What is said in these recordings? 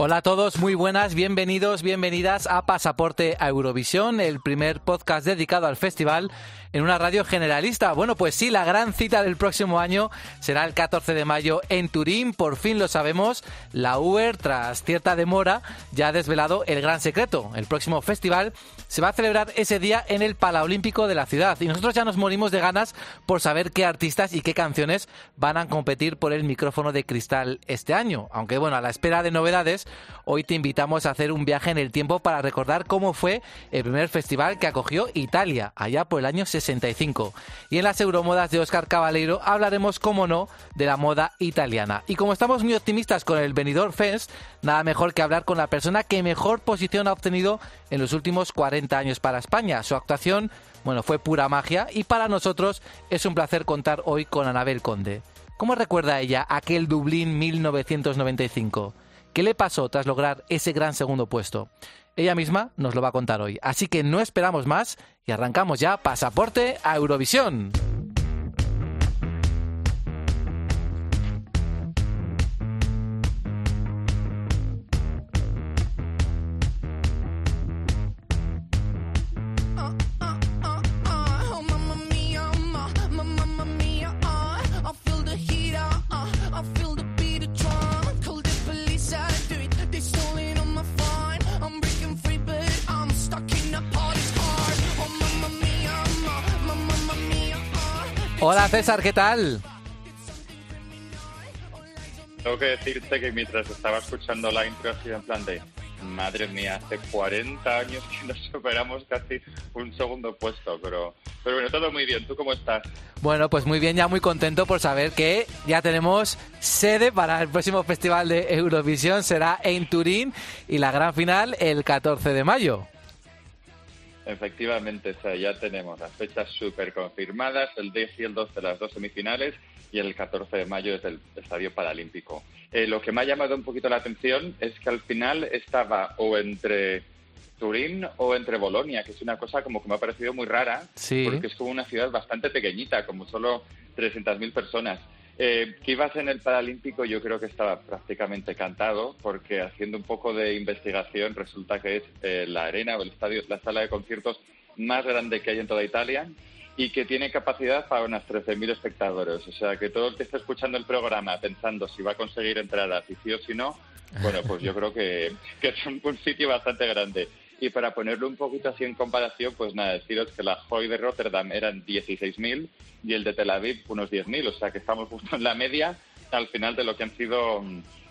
Hola a todos, muy buenas, bienvenidos, bienvenidas a Pasaporte a Eurovisión, el primer podcast dedicado al festival en una radio generalista. Bueno, pues sí, la gran cita del próximo año será el 14 de mayo en Turín, por fin lo sabemos. La UER, tras cierta demora, ya ha desvelado el gran secreto. El próximo festival se va a celebrar ese día en el Palaolímpico de la ciudad y nosotros ya nos morimos de ganas por saber qué artistas y qué canciones van a competir por el micrófono de cristal este año. Aunque bueno, a la espera de novedades, hoy te invitamos a hacer un viaje en el tiempo para recordar cómo fue el primer festival que acogió Italia, allá por el año 65. Y en las Euromodas de Oscar Cabaleiro hablaremos, como no, de la moda italiana. Y como estamos muy optimistas con el Benidorm Fest, nada mejor que hablar con la persona que mejor posición ha obtenido en los últimos 40 años para España. Su actuación, bueno, fue pura magia y para nosotros es un placer contar hoy con Anabel Conde. ¿Cómo recuerda ella aquel Dublín 1995? ¿Qué le pasó tras lograr ese gran segundo puesto? Ella misma nos lo va a contar hoy. Así que no esperamos más y arrancamos ya Pasaporte a Eurovisión. Hola César, ¿qué tal? Tengo que decirte que mientras estaba escuchando la intro así en plan de madre mía, hace 40 años que nos superamos casi un segundo puesto, pero, pero bueno, todo muy bien. ¿Tú cómo estás? Bueno, pues muy bien, ya muy contento por saber que ya tenemos sede para el próximo festival de Eurovisión, será en Turín y la gran final el 14 de mayo. Efectivamente, o sea, ya tenemos las fechas súper confirmadas, el 10 y el 12 de las dos semifinales y el 14 de mayo es el Estadio Paralímpico. Eh, lo que me ha llamado un poquito la atención es que al final estaba o entre Turín o entre Bolonia, que es una cosa como que me ha parecido muy rara, porque es como una ciudad bastante pequeñita, como solo 300.000 personas. Eh, que ibas en el Paralímpico yo creo que estaba prácticamente cantado porque haciendo un poco de investigación resulta que es eh, la arena o el estadio, la sala de conciertos más grande que hay en toda Italia y que tiene capacidad para unas 13.000 espectadores. O sea que todo el que está escuchando el programa pensando si va a conseguir entradas y sí o si no, bueno, pues yo creo que, es un sitio bastante grande. Y para ponerlo un poquito así en comparación, pues nada, deciros que la Hoy de Rotterdam eran 16.000 y el de Tel Aviv unos 10.000, o sea que estamos justo en la media al final de lo que han sido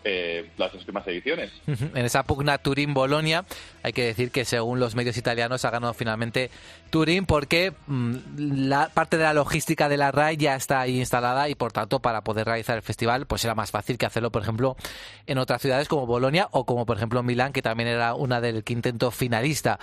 eh, las últimas ediciones. En esa pugna Turín-Bolonia, hay que decir que según los medios italianos ha ganado finalmente Turín porque mm, la parte de la logística de la RAI ya está ahí instalada y por tanto para poder realizar el festival pues era más fácil que hacerlo por ejemplo en otras ciudades como Bolonia o como por ejemplo Milán que también era una del quinteto finalista.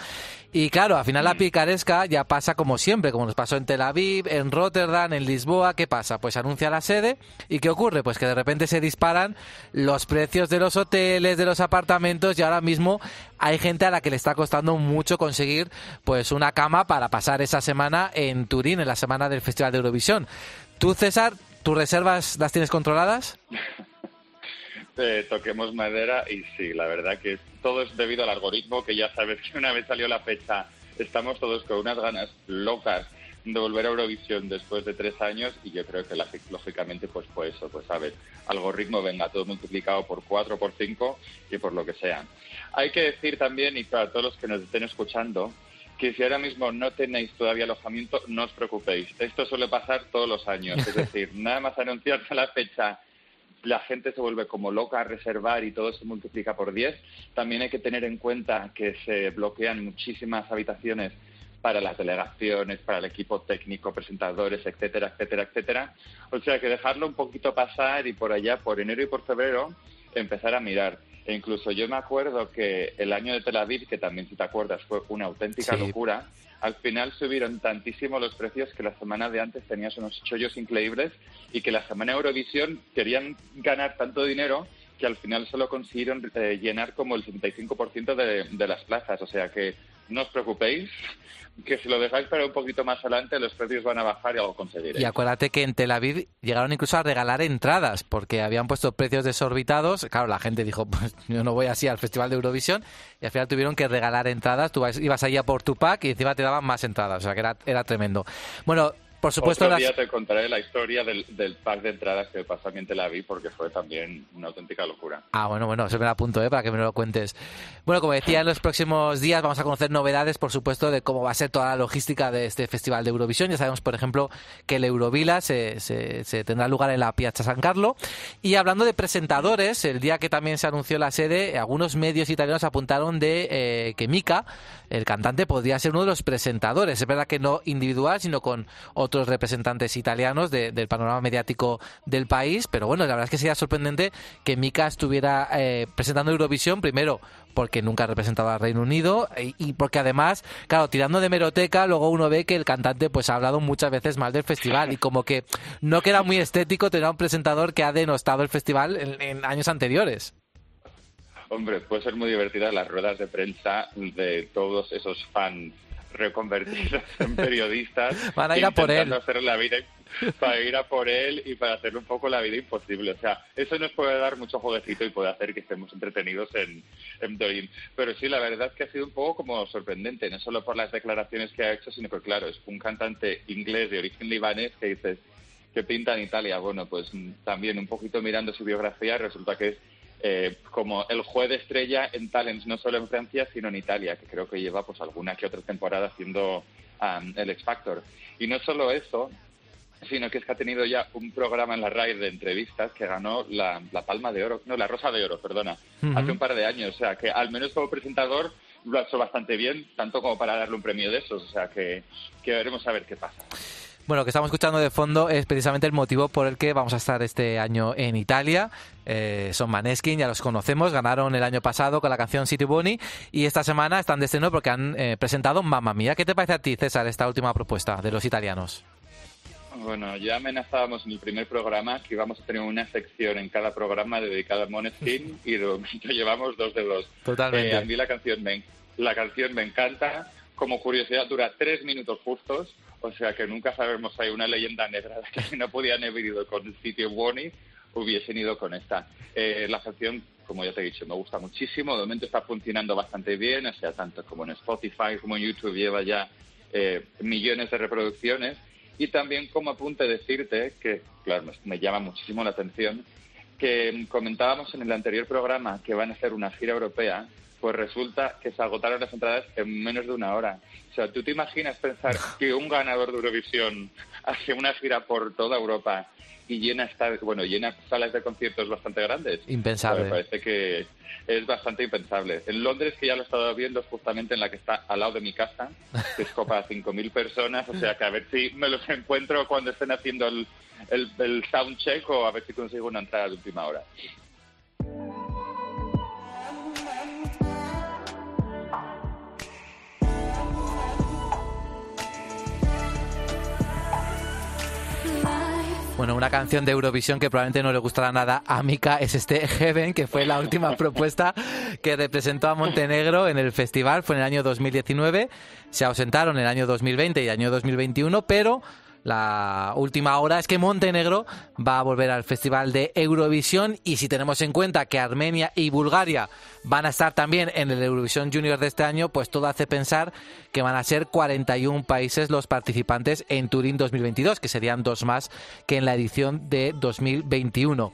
Y claro, al final la picaresca ya pasa como siempre, como nos pasó en Tel Aviv, en Rotterdam, en Lisboa, ¿qué pasa? Pues anuncia la sede y ¿qué ocurre? Pues que de repente se disparan los precios de los hoteles, de los apartamentos y ahora mismo hay gente a la que le está costando mucho conseguir pues una cama para pasar esa semana en Turín, en la semana del Festival de Eurovisión. ¿Tú, César, tus reservas las tienes controladas? Eh, toquemos madera y sí, la verdad que todo es debido al algoritmo que ya sabes que una vez salió la fecha estamos todos con unas ganas locas de volver a Eurovisión después de tres años y yo creo que lógicamente pues pues eso, pues sabes, algoritmo venga todo multiplicado por cuatro, por cinco y por lo que sea. Hay que decir también, y para todos los que nos estén escuchando, que si ahora mismo no tenéis todavía alojamiento, no os preocupéis. Esto suele pasar todos los años. Es decir, nada más anunciarse la fecha, la gente se vuelve como loca a reservar y todo se multiplica por diez. También hay que tener en cuenta que se bloquean muchísimas habitaciones para las delegaciones, para el equipo técnico, presentadores, etcétera, etcétera, etcétera. O sea que dejarlo un poquito pasar y por allá, por enero y por febrero, empezar a mirar. E incluso yo me acuerdo que el año de Tel Aviv, que también si te acuerdas fue una auténtica locura, al final subieron tantísimo los precios que la semana de antes tenías unos chollos increíbles y que la semana Eurovisión querían ganar tanto dinero que al final solo consiguieron eh, llenar como el 75% de, de las plazas. O sea que no os preocupéis, que si lo dejáis para un poquito más adelante, los precios van a bajar y algo conseguiréis. Y acuérdate que en Tel Aviv llegaron incluso a regalar entradas, porque habían puesto precios desorbitados. Claro, la gente dijo, pues yo no voy así al Festival de Eurovisión, y al final tuvieron que regalar entradas. Tú ibas allá por tu pack y encima te daban más entradas, o sea que era, era tremendo. Bueno, por supuesto, Otro día te contaré la historia del, del, pack de entradas que pasó a te la vi porque fue también una auténtica locura. Ah, bueno, bueno, eso me la apunto, ¿eh? Para que me lo cuentes. Bueno, como decía, en los próximos días vamos a conocer novedades, por supuesto, de cómo va a ser toda la logística de este Festival de Eurovisión. Ya sabemos, por ejemplo, que el Eurovila se, se, tendrá lugar en la Piazza San Carlo. Y hablando de presentadores, el día que también se anunció la sede, algunos medios italianos apuntaron de eh, que Mika, el cantante, podría ser uno de los presentadores. Es verdad que no individual, sino con otros representantes italianos del panorama mediático del país, pero bueno, la verdad es que sería sorprendente que Mika estuviera eh, presentando Eurovisión, primero porque nunca ha representado al Reino Unido y, porque además, claro, tirando de meroteca, luego uno ve que el cantante pues ha hablado muchas veces mal del festival y como que no queda muy estético tener a un presentador que ha denostado el festival en años anteriores. Hombre, puede ser muy divertida las ruedas de prensa de todos esos fans reconvertidos en periodistas. Van a ir a por él. Hacer la vida, para ir a por él y para hacerle un poco la vida imposible. O sea, eso nos puede dar mucho jueguecito y puede hacer que estemos entretenidos en, en Pero sí, la verdad es que ha sido un poco como sorprendente, no solo por las declaraciones que ha hecho, sino que, claro, es un cantante inglés de origen libanés que dices que pinta en Italia. Bueno, pues también un poquito mirando su biografía, resulta que es eh, como el juez de estrella en Talents, no solo en Francia, sino en Italia, que creo que lleva pues alguna que otra temporada haciendo el X Factor. Y no solo eso, sino que es que ha tenido ya un programa en la RAI de entrevistas que ganó la, Palma de Oro, no, la Rosa de Oro, perdona, hace un par de años. O sea, que al menos como presentador lo ha hecho bastante bien, tanto como para darle un premio de esos. O sea, que, que veremos a ver qué pasa. Bueno, lo que estamos escuchando de fondo es precisamente el motivo por el que vamos a estar este año en Italia. Eh, son Maneskin, ya los conocemos, ganaron el año pasado con la canción City Bunny y esta semana están de estreno porque han eh, presentado Mamma Mía. ¿Qué te parece a ti, César, esta última propuesta de los italianos? Bueno, ya amenazábamos en el primer programa que íbamos a tener una sección en cada programa dedicada a Maneskin y de momento llevamos dos de dos. Totalmente. Eh, a mí la canción, me, la canción me encanta. Como curiosidad, dura tres minutos justos o sea que nunca sabemos, hay una leyenda negra de que si no podían haber ido con el sitio Bonnie, hubiesen ido con esta. Eh, la canción, como ya te he dicho, me gusta muchísimo. De momento está funcionando bastante bien, o sea, tanto como en Spotify como en YouTube lleva ya eh, millones de reproducciones. Y también como apunte decirte, que claro, me llama muchísimo la atención, que comentábamos en el anterior programa que van a hacer una gira europea pues resulta que se agotaron las entradas en menos de una hora. O sea, ¿tú te imaginas pensar que un ganador de Eurovisión hace una gira por toda Europa y llena bueno, llena salas de conciertos bastante grandes? Impensable. me parece que es bastante impensable. En Londres, que ya lo he estado viendo, justamente en la que está al lado de mi casa, que es copa a 5.000 personas, o sea que a ver si me los encuentro cuando estén haciendo el, el, el soundcheck o a ver si consigo una entrada de última hora. Bueno, una canción de Eurovisión que probablemente no le gustará nada a Mika es este Heaven, que fue la última propuesta que representó a Montenegro en el festival, fue en el año 2019, se ausentaron en el año 2020 y el año 2021, pero la última hora es que Montenegro va a volver al Festival de Eurovisión y si tenemos en cuenta que Armenia y Bulgaria van a estar también en el Eurovisión Junior de este año, pues todo hace pensar que van a ser 41 países los participantes en Turín 2022, que serían dos más que en la edición de 2021.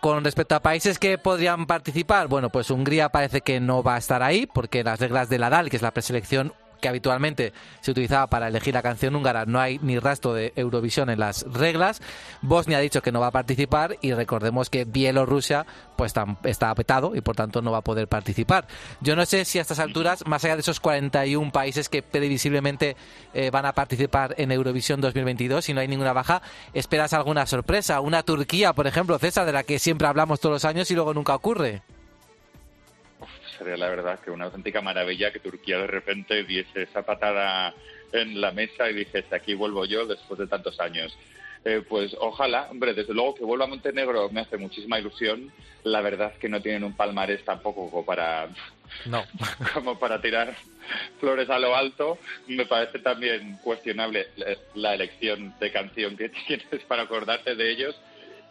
Con respecto a países que podrían participar, bueno, pues Hungría parece que no va a estar ahí porque las reglas de la DAL, que es la preselección que habitualmente se utilizaba para elegir la canción húngara, no hay ni rastro de Eurovisión en las reglas. Bosnia ha dicho que no va a participar y recordemos que Bielorrusia pues está apetado y por tanto no va a poder participar. Yo no sé si a estas alturas, más allá de esos 41 países que previsiblemente eh, van a participar en Eurovisión 2022, si no hay ninguna baja, esperas alguna sorpresa, una Turquía, por ejemplo, César, de la que siempre hablamos todos los años y luego nunca ocurre. Sería la verdad que una auténtica maravilla que Turquía de repente diese esa patada en la mesa y dijese aquí vuelvo yo después de tantos años. Eh, pues ojalá, hombre, desde luego que vuelva a Montenegro me hace muchísima ilusión. La verdad es que no tienen un palmarés tampoco como para, no. como para tirar flores a lo alto. Me parece también cuestionable la elección de canción que tienes para acordarte de ellos.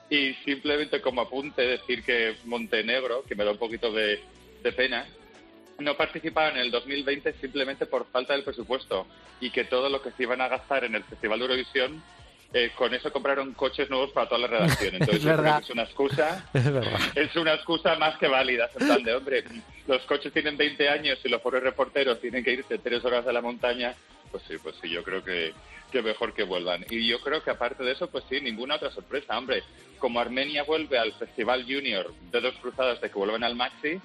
Y simplemente como apunte decir que Montenegro, que me da un poquito de, de pena, no participaron en el 2020 simplemente por falta del presupuesto y que todo lo que se iban a gastar en el Festival de Eurovisión eh, con eso compraron coches nuevos para toda la redacción. Entonces, es, es una excusa. Es, una excusa más que válida. En plan de, hombre, los coches tienen 20 años y los pobres reporteros tienen que irse tres horas a la montaña. Pues sí, pues sí, yo creo que, que mejor que vuelvan. Y yo creo que aparte de eso, pues sí, ninguna otra sorpresa. Hombre, como Armenia vuelve al Festival Junior de dos cruzadas de que vuelven al Maxi,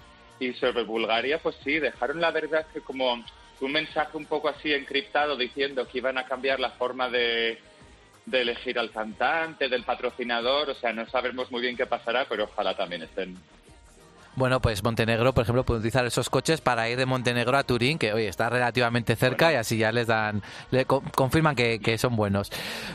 y sobre Bulgaria, pues sí, dejaron la verdad que como un mensaje un poco así encriptado diciendo que iban a cambiar la forma de elegir al cantante, del patrocinador, o sea, no sabemos muy bien qué pasará, pero ojalá también estén bueno, pues Montenegro, por ejemplo, puede utilizar esos coches para ir de Montenegro a Turín, que hoy está relativamente cerca y así ya les dan, le confirman que, son buenos.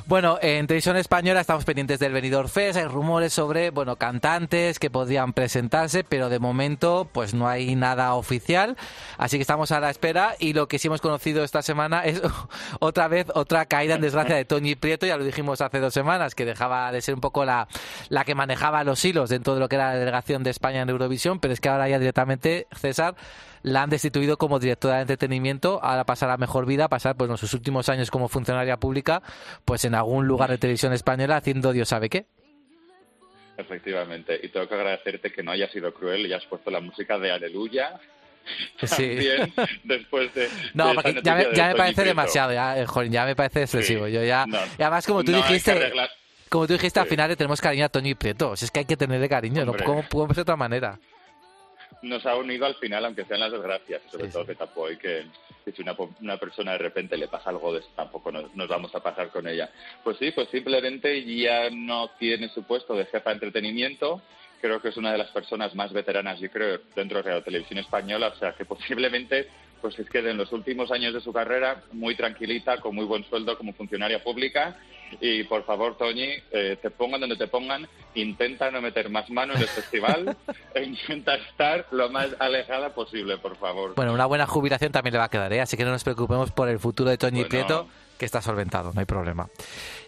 Bueno, en televisión española estamos pendientes del Benidorm Fest, hay rumores sobre, bueno, cantantes que podrían presentarse, pero de momento pues no hay nada oficial, así que estamos a la espera y lo que sí hemos conocido esta semana es otra vez otra caída en desgracia de Toñi Prieto, ya lo dijimos hace dos semanas, que dejaba de ser un poco la, la que manejaba los hilos dentro de lo que era la delegación de España en Eurovisión pero es que ahora ya directamente César la han destituido como directora de entretenimiento, ahora pasar a mejor vida, pasar pues en sus últimos años como funcionaria pública, pues en algún lugar de televisión española haciendo Dios sabe qué. Efectivamente, y tengo que agradecerte que no hayas sido cruel y has puesto la música de Aleluya Sí. después de. No, ya, me, parece demasiado, ya, eh, ya me parece excesivo. Yo ya, y además, como tú dijiste. Como tú dijiste, al final le tenemos cariño a Toño y Prieto. Es que hay que tenerle cariño, ¿no? ¿Cómo podemos de otra manera? Nos ha unido al final, aunque sean las desgracias, sobre todo que tampoco hay que, si una, una, persona de repente le pasa algo de eso, tampoco nos, vamos a pasar con ella. Pues sí, pues simplemente ya no tiene su puesto de jefa de entretenimiento, creo que es una de las personas más veteranas, yo creo, dentro de la televisión española, o sea que posiblemente pues es que en los últimos años de su carrera muy tranquilita, con muy buen sueldo como funcionaria pública y por favor, Toñi, eh, te pongan donde te pongan, intenta no meter más mano en el festival e intenta estar lo más alejada posible, por favor. Bueno, una buena jubilación también le va a quedar, ¿eh? así que no nos preocupemos por el futuro de Toñi Prieto que está solventado, no hay problema.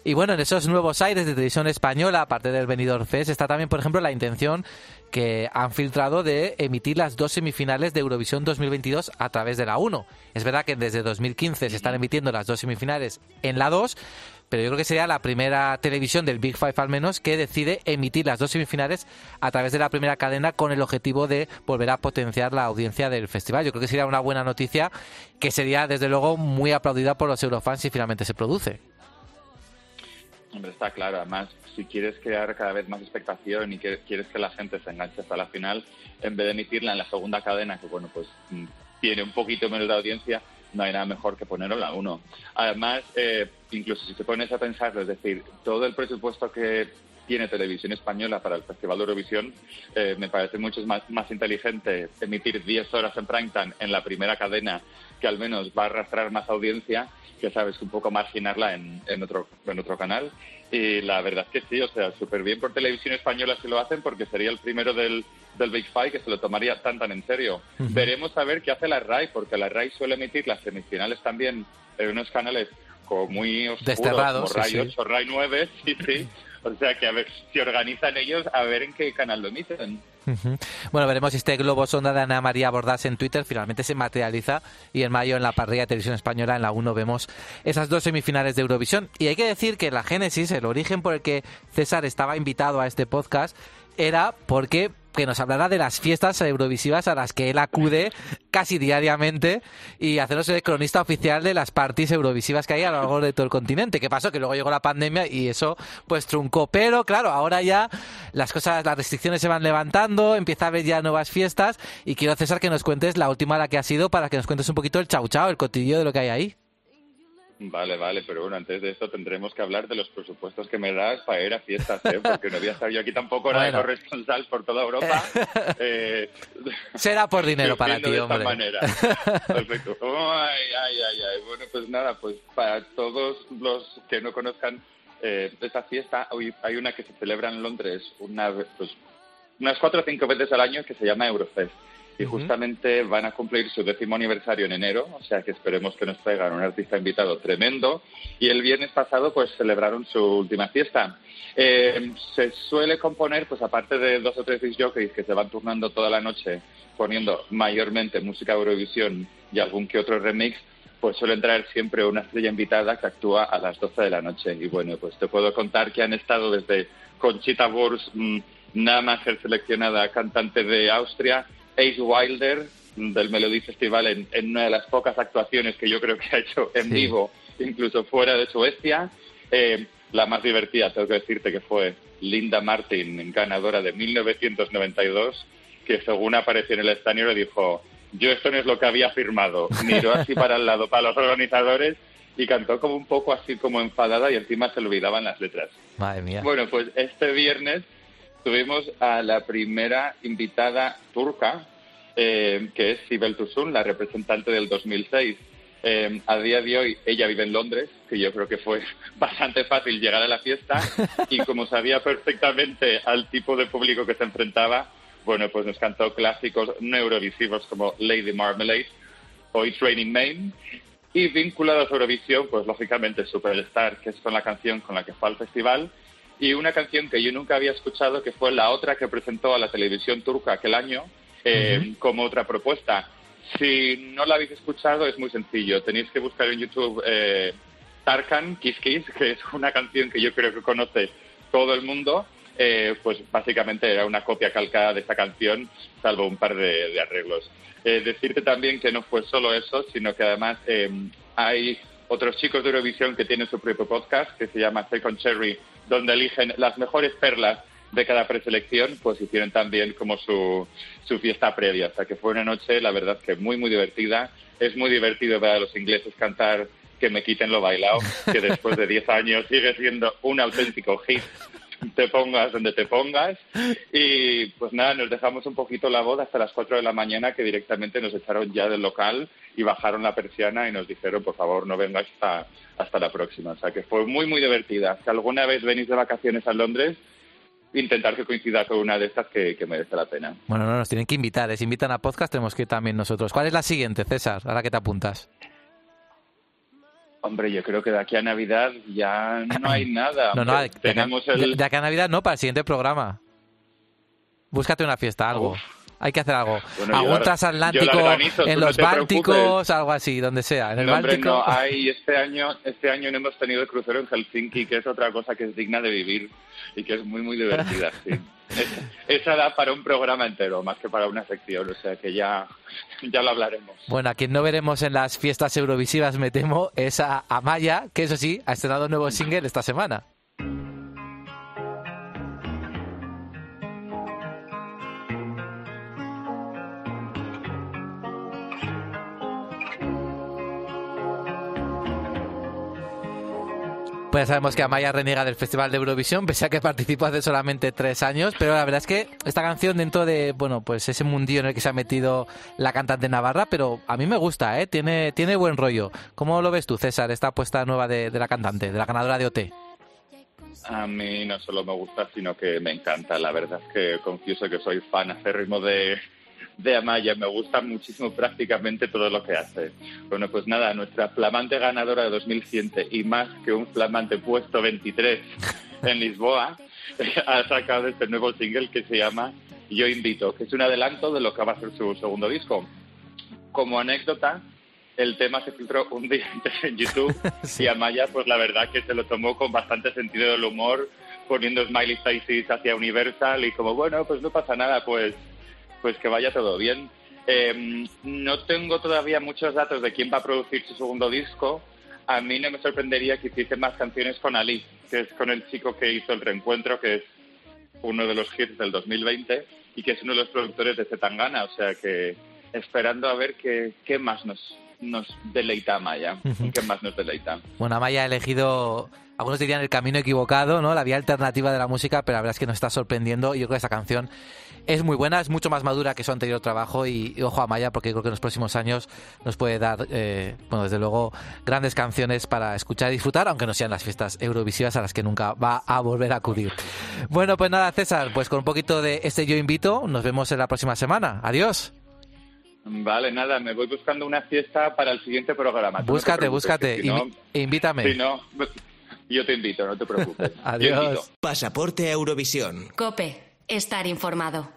Y bueno, en esos nuevos aires de televisión española, aparte del venidor Fest, está también, por ejemplo, la intención que han filtrado de emitir las dos semifinales de Eurovisión 2022 a través de la 1. Es verdad que desde 2015 se están emitiendo las dos semifinales en la 2, pero yo creo que sería la primera televisión del Big Five al menos que decide emitir las dos semifinales a través de la primera cadena con el objetivo de volver a potenciar la audiencia del festival. Yo creo que sería una buena noticia que sería desde luego muy aplaudida por los eurofans si finalmente se produce. Hombre, está claro. Además, si quieres crear cada vez más expectación y que quieres que la gente se enganche hasta la final, en vez de emitirla en la segunda cadena, que bueno, pues mm, tiene un poquito menos de audiencia, no hay nada mejor que ponerlo la uno. Además, eh, incluso si te pones a pensarlo, es decir, todo el presupuesto que tiene Televisión Española para el Festival de Eurovisión, eh, me parece mucho más, más inteligente emitir 10 horas en prime time en la primera cadena, que al menos va a arrastrar más audiencia, que sabes, un poco marginarla en, en, otro, en otro canal. Y la verdad es que sí, o sea, súper bien por Televisión Española si lo hacen, porque sería el primero del, del Big Five que se lo tomaría tan tan en serio. Veremos a ver qué hace la RAI, porque la RAI suele emitir las semifinales también en unos canales como muy oscuros, como RAI 8, RAI 9, sí, sí. O sea que a ver, si organizan ellos, a ver en qué canal lo emiten. Bueno, veremos si este globo sonda de Ana María Bordás en Twitter finalmente se materializa y en mayo en la parrilla de televisión española en la 1 vemos esas dos semifinales de Eurovisión. Y hay que decir que la génesis, el origen por el que César estaba invitado a este podcast, era porque que nos hablará de las fiestas eurovisivas a las que él acude casi diariamente y hacernos el cronista oficial de las parties eurovisivas que hay a lo largo de todo el continente. ¿Qué pasó? Que luego llegó la pandemia y eso pues truncó. Pero claro, ahora ya las cosas, las restricciones se van levantando, empieza a haber ya nuevas fiestas y quiero César que nos cuentes la última la que ha sido para que nos cuentes un poquito el chau chau, el cotillo de lo que hay ahí. Vale, vale, pero bueno, antes de esto tendremos que hablar de los presupuestos que me das para ir a fiestas, ¿eh? porque no voy a estar yo aquí tampoco era de Bueno. corresponsal por toda Europa. Eh, Será por dinero para ti, de esta hombre. manera. Perfecto. Ay, ay, ay, ay. Bueno, pues nada, pues para todos los que no conozcan eh, esta fiesta, hoy hay una que se celebra en Londres una, pues, unas cuatro o cinco veces al año que se llama Eurofest. Y justamente van a cumplir su décimo aniversario en enero, o sea que esperemos que nos traigan un artista invitado tremendo. Y el viernes pasado, pues celebraron su última fiesta. Eh, se suele componer, pues aparte de dos o tres jockeys que se van turnando toda la noche poniendo mayormente música Eurovisión y algún que otro remix, pues suele traer siempre una estrella invitada que actúa a las 12 de la noche. Y bueno, pues te puedo contar que han estado desde Conchita Wurst, mm, Namager seleccionada cantante de Austria, Ace Wilder del Melody Festival en, en una de las pocas actuaciones que yo creo que ha hecho en Sí. vivo, incluso fuera de Suecia. Eh, la más divertida, tengo que decirte que fue Linda Martin, ganadora de 1992, que según apareció en el estadio dijo, yo esto no es lo que había firmado. Miró así para el lado, para los organizadores, y cantó como un poco así como enfadada y encima se le olvidaban las letras. Madre mía. Bueno, pues este viernes tuvimos a la primera invitada turca, eh, que es Sibel Tuzun, la representante del 2006. Eh, a día de hoy ella vive en Londres, que yo creo que fue bastante fácil llegar a la fiesta y como sabía perfectamente al tipo de público que se enfrentaba, bueno, pues nos cantó clásicos no eurovisivos como Lady Marmalade o It's Raining y vinculados a Eurovisión, pues lógicamente Superstar, que es con la canción con la que fue al festival, y una canción que yo nunca había escuchado, que fue la otra que presentó a la televisión turca aquel año, eh, como otra propuesta. Si no la habéis escuchado, es muy sencillo. Tenéis que buscar en YouTube eh, Tarkan, Kiss Kiss, que es una canción que yo creo que conoce todo el mundo. Eh, pues básicamente era una copia calcada de esta canción, salvo un par de, de arreglos. Eh, decirte también que no fue solo eso, sino que además eh, hay otros chicos de Eurovisión que tienen su propio podcast que se llama Second Cherry, donde eligen las mejores perlas de cada preselección, pues hicieron también como su, su fiesta previa. O sea que fue una noche, la verdad, que muy, muy divertida. Es muy divertido ver a los ingleses cantar que me quiten lo bailado, que después de 10 años sigue siendo un auténtico hit te pongas donde te pongas. Y pues nada, nos dejamos un poquito la boda hasta las 4 de la mañana que directamente nos echaron ya del local y bajaron la persiana y nos dijeron, por favor, no vengáis hasta, hasta la próxima. O sea que fue muy, muy divertida. Si alguna vez venís de vacaciones a Londres, intentar que coincida con una de estas que, que merece la pena. Bueno, no, nos tienen que invitar. ¿eh? Si invitan a podcast, tenemos que ir también nosotros. ¿Cuál es la siguiente, César? Ahora que te apuntas. Hombre, yo creo que de aquí a Navidad ya no hay nada. No, no, de, tenemos de- el... de acá a Navidad no, para el siguiente programa. Búscate una fiesta, algo. Uf. Hay que hacer algo. Bueno, algún yo transatlántico organizo, en los Bálticos, preocupes. algo así, donde sea. En el No, hombre, Báltico. no, hay, este año, este año no hemos tenido el crucero en Helsinki, que es otra cosa que es digna de vivir y que es muy, muy divertida, sí. Esa da para un programa entero, más que para una sección, o sea que ya, ya lo hablaremos. Bueno, a quien no veremos en las fiestas eurovisivas, me temo, es a Amaya, que eso sí, ha estrenado un nuevo single esta semana. Ya sabemos que Amaya reniega del Festival de Eurovisión, pese a que participó hace solamente tres años, pero la verdad es que esta canción dentro de, bueno, pues ese mundillo en el que se ha metido la cantante navarra, pero a mí me gusta, ¿eh? Tiene, tiene buen rollo. ¿Cómo lo ves tú, César, esta apuesta nueva de, la cantante, de la ganadora de OT? A mí no solo me gusta, sino que me encanta. La verdad es que confieso que soy fan acérrimo de, de Amaya. Me gusta muchísimo prácticamente todo lo que hace. Bueno, pues nada, nuestra flamante ganadora de 2007 y más que un flamante puesto 23 en Lisboa, ha sacado este nuevo single que se llama Yo Invito, que es un adelanto de lo que va a ser su segundo disco. Como anécdota, el tema se filtró un día antes en YouTube y Amaya, pues la verdad que se lo tomó con bastante sentido del humor, poniendo smiley faces hacia Universal y como, bueno, pues no pasa nada, pues, pues que vaya todo bien. Eh, no tengo todavía muchos datos de quién va a producir su segundo disco. A mí no me sorprendería que hiciese más canciones con Ali, que es con el chico que hizo el reencuentro, que es uno de los hits del 2020 y que es uno de los productores de Zetangana. O sea que esperando a ver qué, qué más nos, nos deleita Amaya? ¿Qué más nos deleita? Bueno, Amaya ha elegido, algunos dirían el camino equivocado, ¿no? La vía alternativa de la música, pero la verdad es que nos está sorprendiendo y yo creo que esta canción es muy buena, es mucho más madura que su anterior trabajo y, ojo a Maya porque creo que en los próximos años nos puede dar, eh, bueno, desde luego, grandes canciones para escuchar y disfrutar, aunque no sean las fiestas eurovisivas a las que nunca va a volver a acudir. Bueno, pues nada, César, pues con un poquito de este yo invito, nos vemos en la próxima semana. Adiós. Vale, nada, me voy buscando una fiesta para el siguiente programa. Búscate, búscate, invítame. Si no, yo te invito, no te preocupes. Adiós. Pasaporte Eurovisión. Cope, estar informado.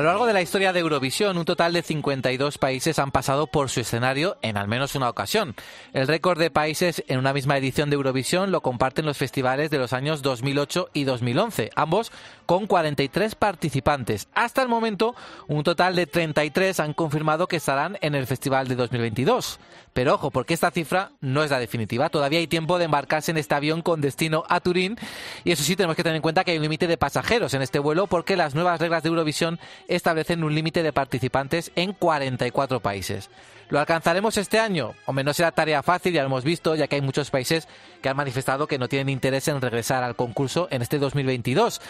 A lo largo de la historia de Eurovisión, un total de 52 países han pasado por su escenario en al menos una ocasión. El récord de países en una misma edición de Eurovisión lo comparten los festivales de los años 2008 y 2011, ambos con 43 participantes. Hasta el momento, un total de 33 han confirmado que estarán en el festival de 2022. Pero ojo, porque esta cifra no es la definitiva. Todavía hay tiempo de embarcarse en este avión con destino a Turín. Y eso sí, tenemos que tener en cuenta que hay un límite de pasajeros en este vuelo porque las nuevas reglas de Eurovisión establecen un límite de participantes en 44 países. ¿Lo alcanzaremos este año? Hombre, no será tarea fácil, ya lo hemos visto, ya que hay muchos países que han manifestado que no tienen interés en regresar al concurso en este 2022.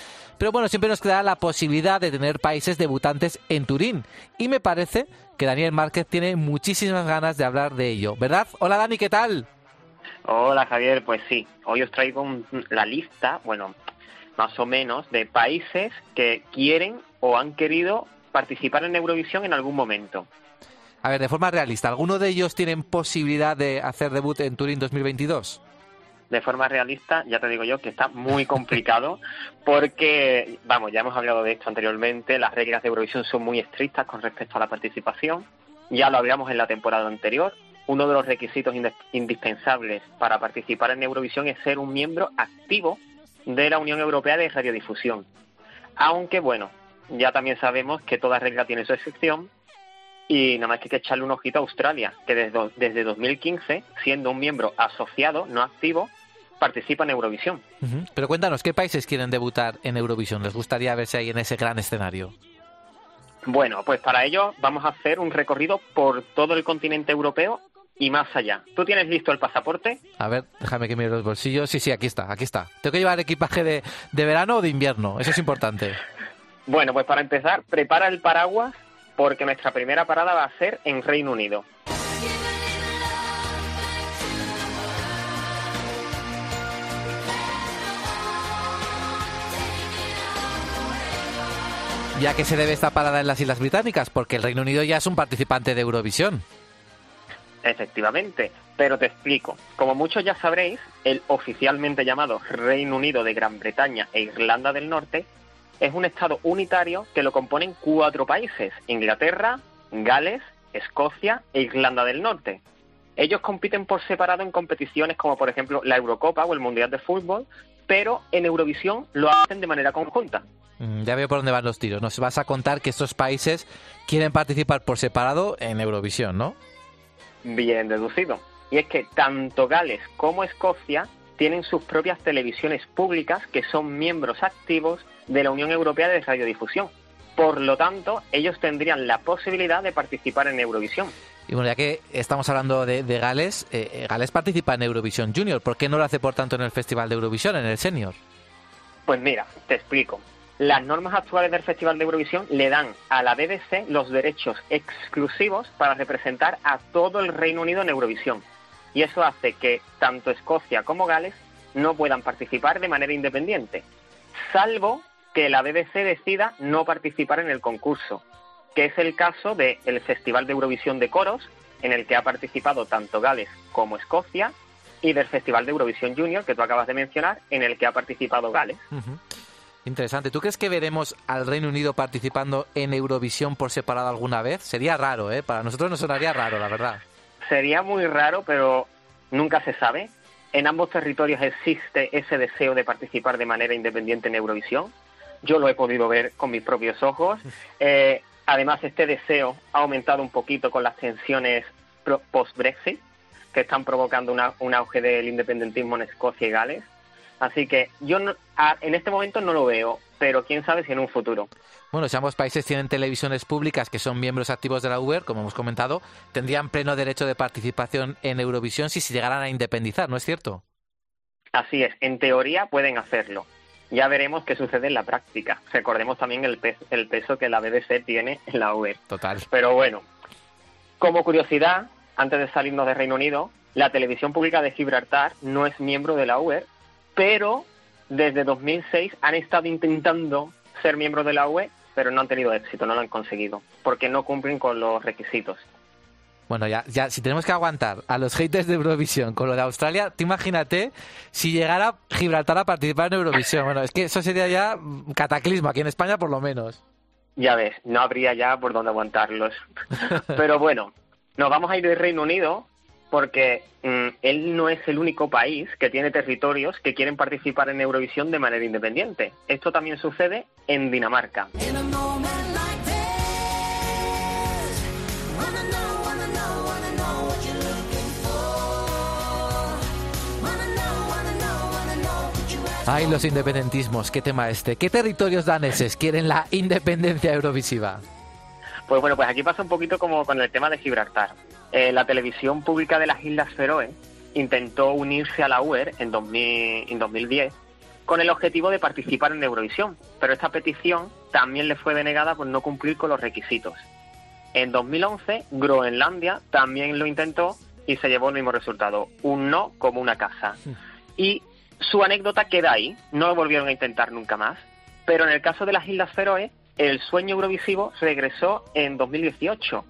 Pero bueno, siempre nos queda la posibilidad de tener países debutantes en Turín. Y me parece que Daniel Márquez tiene muchísimas ganas de hablar de ello, ¿verdad? Hola Dani, ¿qué tal? Hola Javier, pues sí, hoy os traigo la lista, bueno, más o menos, de países que quieren o han querido participar en Eurovisión en algún momento. A ver, de forma realista, ¿alguno de ellos tienen posibilidad de hacer debut en Turín 2022? De forma realista, ya te digo yo que está muy complicado porque, vamos, ya hemos hablado de esto anteriormente, las reglas de Eurovisión son muy estrictas con respecto a la participación. Ya lo hablamos en la temporada anterior. Uno de los requisitos indispensables para participar en Eurovisión es ser un miembro activo de la Unión Europea de Radiodifusión. Aunque, bueno, ya también sabemos que toda regla tiene su excepción y nada más que hay que echarle un ojito a Australia, que desde, desde 2015, siendo un miembro asociado, no activo, participa en Eurovisión. Pero cuéntanos, ¿qué países quieren debutar en Eurovisión? ¿Les gustaría verse ahí en ese gran escenario? Bueno, pues para ello vamos a hacer un recorrido por todo el continente europeo y más allá. ¿Tú tienes listo el pasaporte? A ver, déjame que mire los bolsillos. Sí, sí, aquí está, aquí está. ¿Tengo que llevar equipaje de, de verano o de invierno? Eso es importante. bueno, pues para empezar, prepara el paraguas porque nuestra primera parada va a ser en Reino Unido. ¿Ya que se debe esta parada en las Islas Británicas? Porque el Reino Unido ya es un participante de Eurovisión. Efectivamente, pero te explico. Como muchos ya sabréis, el oficialmente llamado Reino Unido de Gran Bretaña e Irlanda del Norte es un Estado unitario que lo componen cuatro países, Inglaterra, Gales, Escocia e Irlanda del Norte. Ellos compiten por separado en competiciones como por ejemplo la Eurocopa o el Mundial de Fútbol, pero en Eurovisión lo hacen de manera conjunta. Mm, ya veo por dónde van los tiros. Nos vas a contar que estos países quieren participar por separado en Eurovisión, ¿no? Bien deducido. Y es que tanto Gales como Escocia tienen sus propias televisiones públicas que son miembros activos de la Unión Europea de Radiodifusión. Por lo tanto, ellos tendrían la posibilidad de participar en Eurovisión. Y bueno, ya que estamos hablando de, Gales, eh, eh, Gales participa en Eurovisión Junior. ¿Por qué no lo hace, por tanto, en el Festival de Eurovisión, en el Senior? Pues mira, te explico. Las normas actuales del Festival de Eurovisión le dan a la BBC los derechos exclusivos para representar a todo el Reino Unido en Eurovisión. Y eso hace que tanto Escocia como Gales no puedan participar de manera independiente, salvo que la BBC decida no participar en el concurso, que es el caso del Festival de Eurovisión de Coros, en el que ha participado tanto Gales como Escocia, y del Festival de Eurovisión Junior, que tú acabas de mencionar, en el que ha participado Gales. Interesante. ¿Tú crees que veremos al Reino Unido participando en Eurovisión por separado alguna vez? Sería raro, ¿eh? Para nosotros nos sonaría raro, la verdad. Sería muy raro, pero nunca se sabe. En ambos territorios existe ese deseo de participar de manera independiente en Eurovisión yo lo he podido ver con mis propios ojos. Eh, además, este deseo ha aumentado un poquito con las tensiones post-Brexit, que están provocando un auge del independentismo en Escocia y Gales. Así que yo en este momento no lo veo, pero quién sabe si en un futuro. Bueno, si ambos países tienen televisiones públicas que son miembros activos de la Uber, como hemos comentado, tendrían pleno derecho de participación en Eurovisión si se llegaran a independizar, ¿no es cierto? Así es, en teoría pueden hacerlo. Ya veremos qué sucede en la práctica. Recordemos también el peso, el peso que la BBC tiene en la Uber. Total. Pero bueno, como curiosidad, antes de salirnos de Reino Unido, la televisión pública de Gibraltar no es miembro de la UE, pero desde 2006 han estado intentando ser miembros de la UE, pero no han tenido éxito, no lo han conseguido, porque no cumplen con los requisitos. Bueno, ya, ya, si tenemos que aguantar a los haters de Eurovisión con lo de Australia, te imagínate si llegara Gibraltar a participar en Eurovisión. Bueno, es que eso sería ya cataclismo aquí en España, por lo menos. Ya ves, no habría ya por dónde aguantarlos. Pero bueno, nos vamos a ir del Reino Unido porque mm, él no es el único país que tiene territorios que quieren participar en Eurovisión de manera independiente. Esto también sucede en Dinamarca. Ay, los independentismos, qué tema este. ¿Qué territorios daneses quieren la independencia eurovisiva? Pues bueno, pues aquí pasa un poquito como con el tema de Gibraltar. Eh, la televisión pública de las Islas Feroe intentó unirse a la UER en, 2010 con el objetivo de participar en Eurovisión, pero esta petición también le fue denegada por no cumplir con los requisitos. En 2011, Groenlandia también lo intentó y se llevó el mismo resultado, un no como una casa. Y su anécdota queda ahí, no lo volvieron a intentar nunca más, pero en el caso de las Islas Feroe el sueño Eurovisivo regresó en 2018.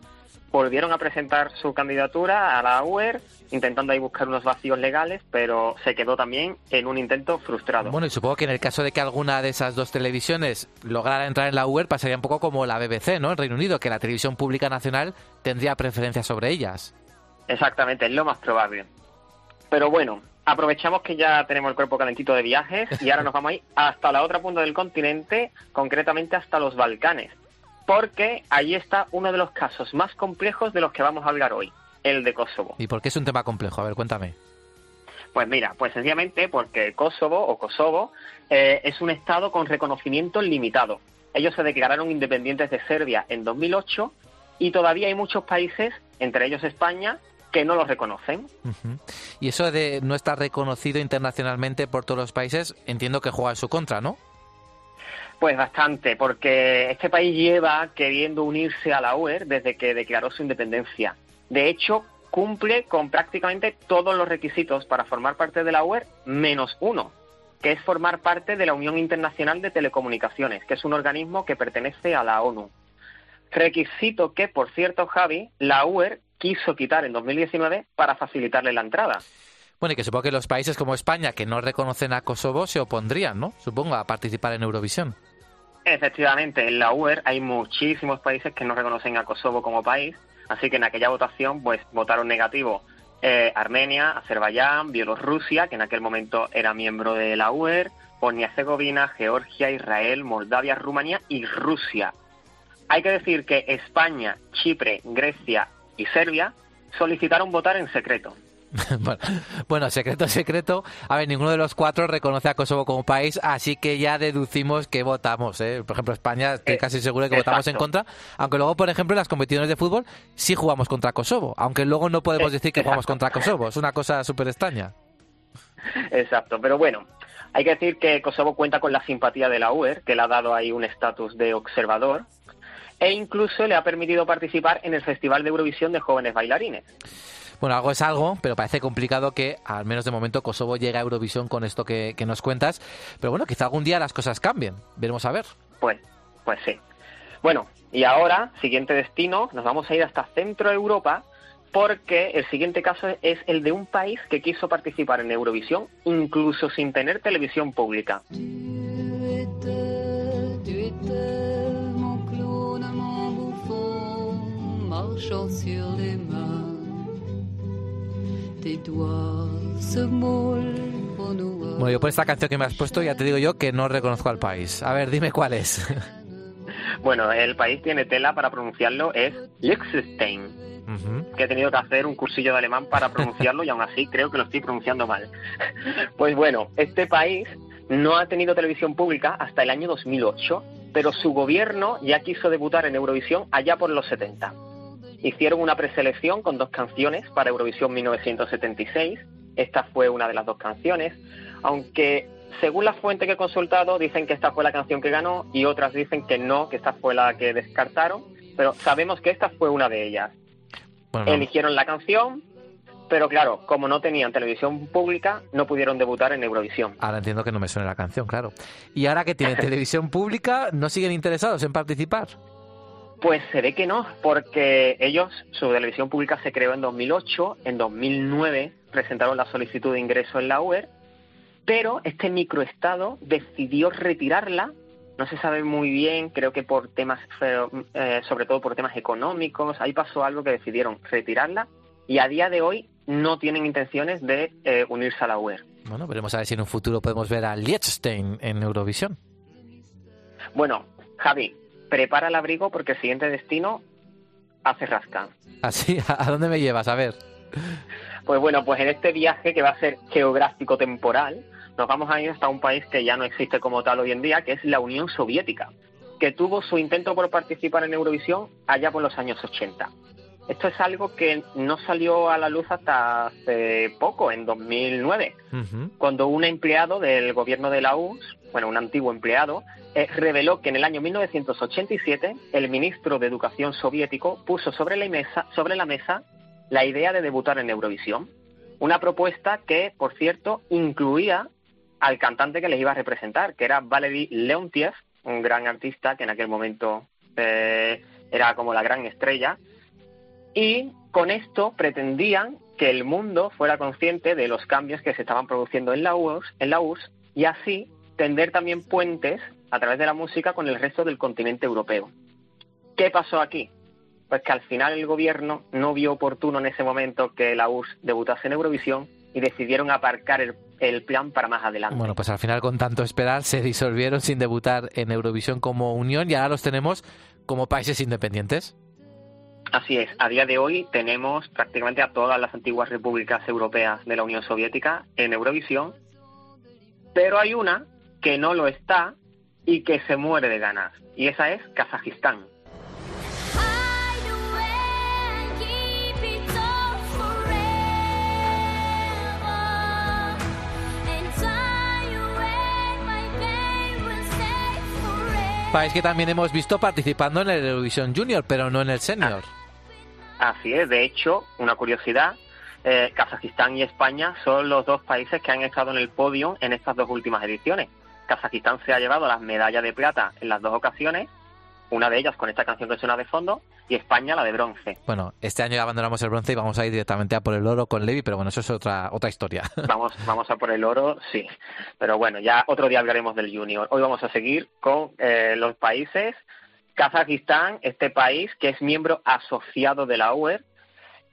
Volvieron a presentar su candidatura a la UER, intentando ahí buscar unos vacíos legales, pero se quedó también en un intento frustrado. Bueno, y supongo que en el caso de que alguna de esas dos televisiones lograra entrar en la UER, pasaría un poco como la BBC, ¿no? En Reino Unido, que la televisión pública nacional tendría preferencia sobre ellas. Exactamente, es lo más probable. Pero bueno, aprovechamos que ya tenemos el cuerpo calentito de viajes y ahora nos vamos a ir hasta la otra punta del continente, concretamente hasta los Balcanes, porque ahí está uno de los casos más complejos de los que vamos a hablar hoy, el de Kosovo. ¿Y por qué es un tema complejo? A ver, cuéntame. Pues mira, pues sencillamente porque Kosovo o Kosovo eh, es un estado con reconocimiento limitado. Ellos se declararon independientes de Serbia en 2008 y todavía hay muchos países, entre ellos España, que no lo reconocen. Y eso de no estar reconocido internacionalmente por todos los países, entiendo que juega en su contra, ¿no? Pues bastante, porque este país lleva queriendo unirse a la UER desde que declaró su independencia. De hecho, cumple con prácticamente todos los requisitos para formar parte de la UER, menos uno, que es formar parte de la Unión Internacional de Telecomunicaciones, que es un organismo que pertenece a la ONU. Requisito que, por cierto, Javi, la UER quiso quitar en 2019 para facilitarle la entrada. Bueno, y que supongo que los países como España, que no reconocen a Kosovo, se opondrían, ¿no? Supongo, a participar en Eurovisión. Efectivamente, en la UER hay muchísimos países que no reconocen a Kosovo como país, así que en aquella votación pues votaron negativo eh, Armenia, Azerbaiyán, Bielorrusia, que en aquel momento era miembro de la UER, Bosnia-Herzegovina, Georgia, Israel, Moldavia, Rumanía y Rusia. Hay que decir que España, Chipre, Grecia y Serbia solicitaron votar en secreto. bueno, secreto, secreto. A ver, ninguno de los cuatro reconoce a Kosovo como país, así que ya deducimos que votamos. ¿eh? Por ejemplo, España, estoy eh, casi seguro de que votamos en contra. Aunque luego, por ejemplo, en las competiciones de fútbol sí jugamos contra Kosovo. Aunque luego no podemos decir que jugamos contra Kosovo. Es una cosa súper extraña. Exacto, pero bueno, hay que decir que Kosovo cuenta con la simpatía de la UER, que le ha dado ahí un estatus de observador e incluso le ha permitido participar en el Festival de Eurovisión de Jóvenes Bailarines. Bueno, algo es algo, pero parece complicado que, al menos de momento, Kosovo llegue a Eurovisión con esto que, nos cuentas. Pero bueno, quizá algún día las cosas cambien. Veremos a ver. Pues, pues sí. Bueno, y ahora, siguiente destino, nos vamos a ir hasta Centro Europa, porque el siguiente caso es el de un país que quiso participar en Eurovisión, incluso sin tener televisión pública. Bueno, yo por esta canción que me has puesto ya te digo yo que no reconozco al país. A ver, dime cuál es. Bueno, el país tiene tela para pronunciarlo, es Liechtenstein. Que he tenido que hacer un cursillo de alemán para pronunciarlo y aún así creo que lo estoy pronunciando mal. Pues bueno, este país no ha tenido televisión pública hasta el año 2008, pero su gobierno ya quiso debutar en Eurovisión allá por los 70. Hicieron una preselección con dos canciones para Eurovisión 1976. Esta fue una de las dos canciones, aunque según la fuente que he consultado dicen que esta fue la canción que ganó y otras dicen que no, que esta fue la que descartaron, pero sabemos que esta fue una de ellas. Eligieron la canción, pero claro, como no tenían televisión pública, no pudieron debutar en Eurovisión. Ahora entiendo que no me suena la canción, claro. Y ahora que tienen televisión pública, ¿no siguen interesados en participar? Pues se ve que no, porque ellos, su televisión pública se creó en 2008, en 2009 presentaron la solicitud de ingreso en la UER, pero este microestado decidió retirarla, no se sabe muy bien, creo que por temas, eh, sobre todo por temas económicos, ahí pasó algo que decidieron retirarla y a día de hoy no tienen intenciones de eh, unirse a la UER. Bueno, veremos a ver si en un futuro podemos ver a Liechtenstein en Eurovisión. Bueno, Javi, prepara el abrigo porque el siguiente destino hace rasca. ¿Así? ¿A dónde me llevas? A ver. Pues bueno, pues en este viaje que va a ser geográfico temporal, nos vamos a ir hasta un país que ya no existe como tal hoy en día, que es la Unión Soviética, que tuvo su intento por participar en Eurovisión allá por los años 80. Esto es algo que no salió a la luz hasta hace poco, en 2009, cuando un empleado del gobierno de la URSS, bueno, un antiguo empleado, eh, reveló que en el año 1987 el ministro de Educación soviético puso sobre la mesa, sobre la mesa la idea de debutar en Eurovisión. Una propuesta que, por cierto, incluía al cantante que les iba a representar, que era Valery Leontiev, un gran artista que en aquel momento eh, era como la gran estrella. Y con esto pretendían que el mundo fuera consciente de los cambios que se estaban produciendo en la URSS, en la URSS y así tender también puentes a través de la música con el resto del continente europeo. ¿Qué pasó aquí? Pues que al final el gobierno no vio oportuno en ese momento que la URSS debutase en Eurovisión y decidieron aparcar el, plan para más adelante. Bueno, pues al final con tanto esperar se disolvieron sin debutar en Eurovisión como unión y ahora los tenemos como países independientes. Así es, a día de hoy tenemos prácticamente a todas las antiguas repúblicas europeas de la Unión Soviética en Eurovisión, pero hay una que no lo está y que se muere de ganas, y esa es Kazajistán. País que también hemos visto participando en el Eurovision Junior, pero no en el Senior. Así es, de hecho, una curiosidad, eh, Kazajistán y España son los dos países que han estado en el podio en estas dos últimas ediciones. Kazajistán se ha llevado las medallas de plata en las dos ocasiones una de ellas con esta canción que suena de fondo, y España la de bronce. Bueno, este año ya abandonamos el bronce y vamos a ir directamente a por el oro con Levi, pero bueno, eso es otra otra historia. Vamos, vamos a por el oro, sí. Pero bueno, ya otro día hablaremos del junior. Hoy vamos a seguir con eh, los países. Kazajistán, este país que es miembro asociado de la UER,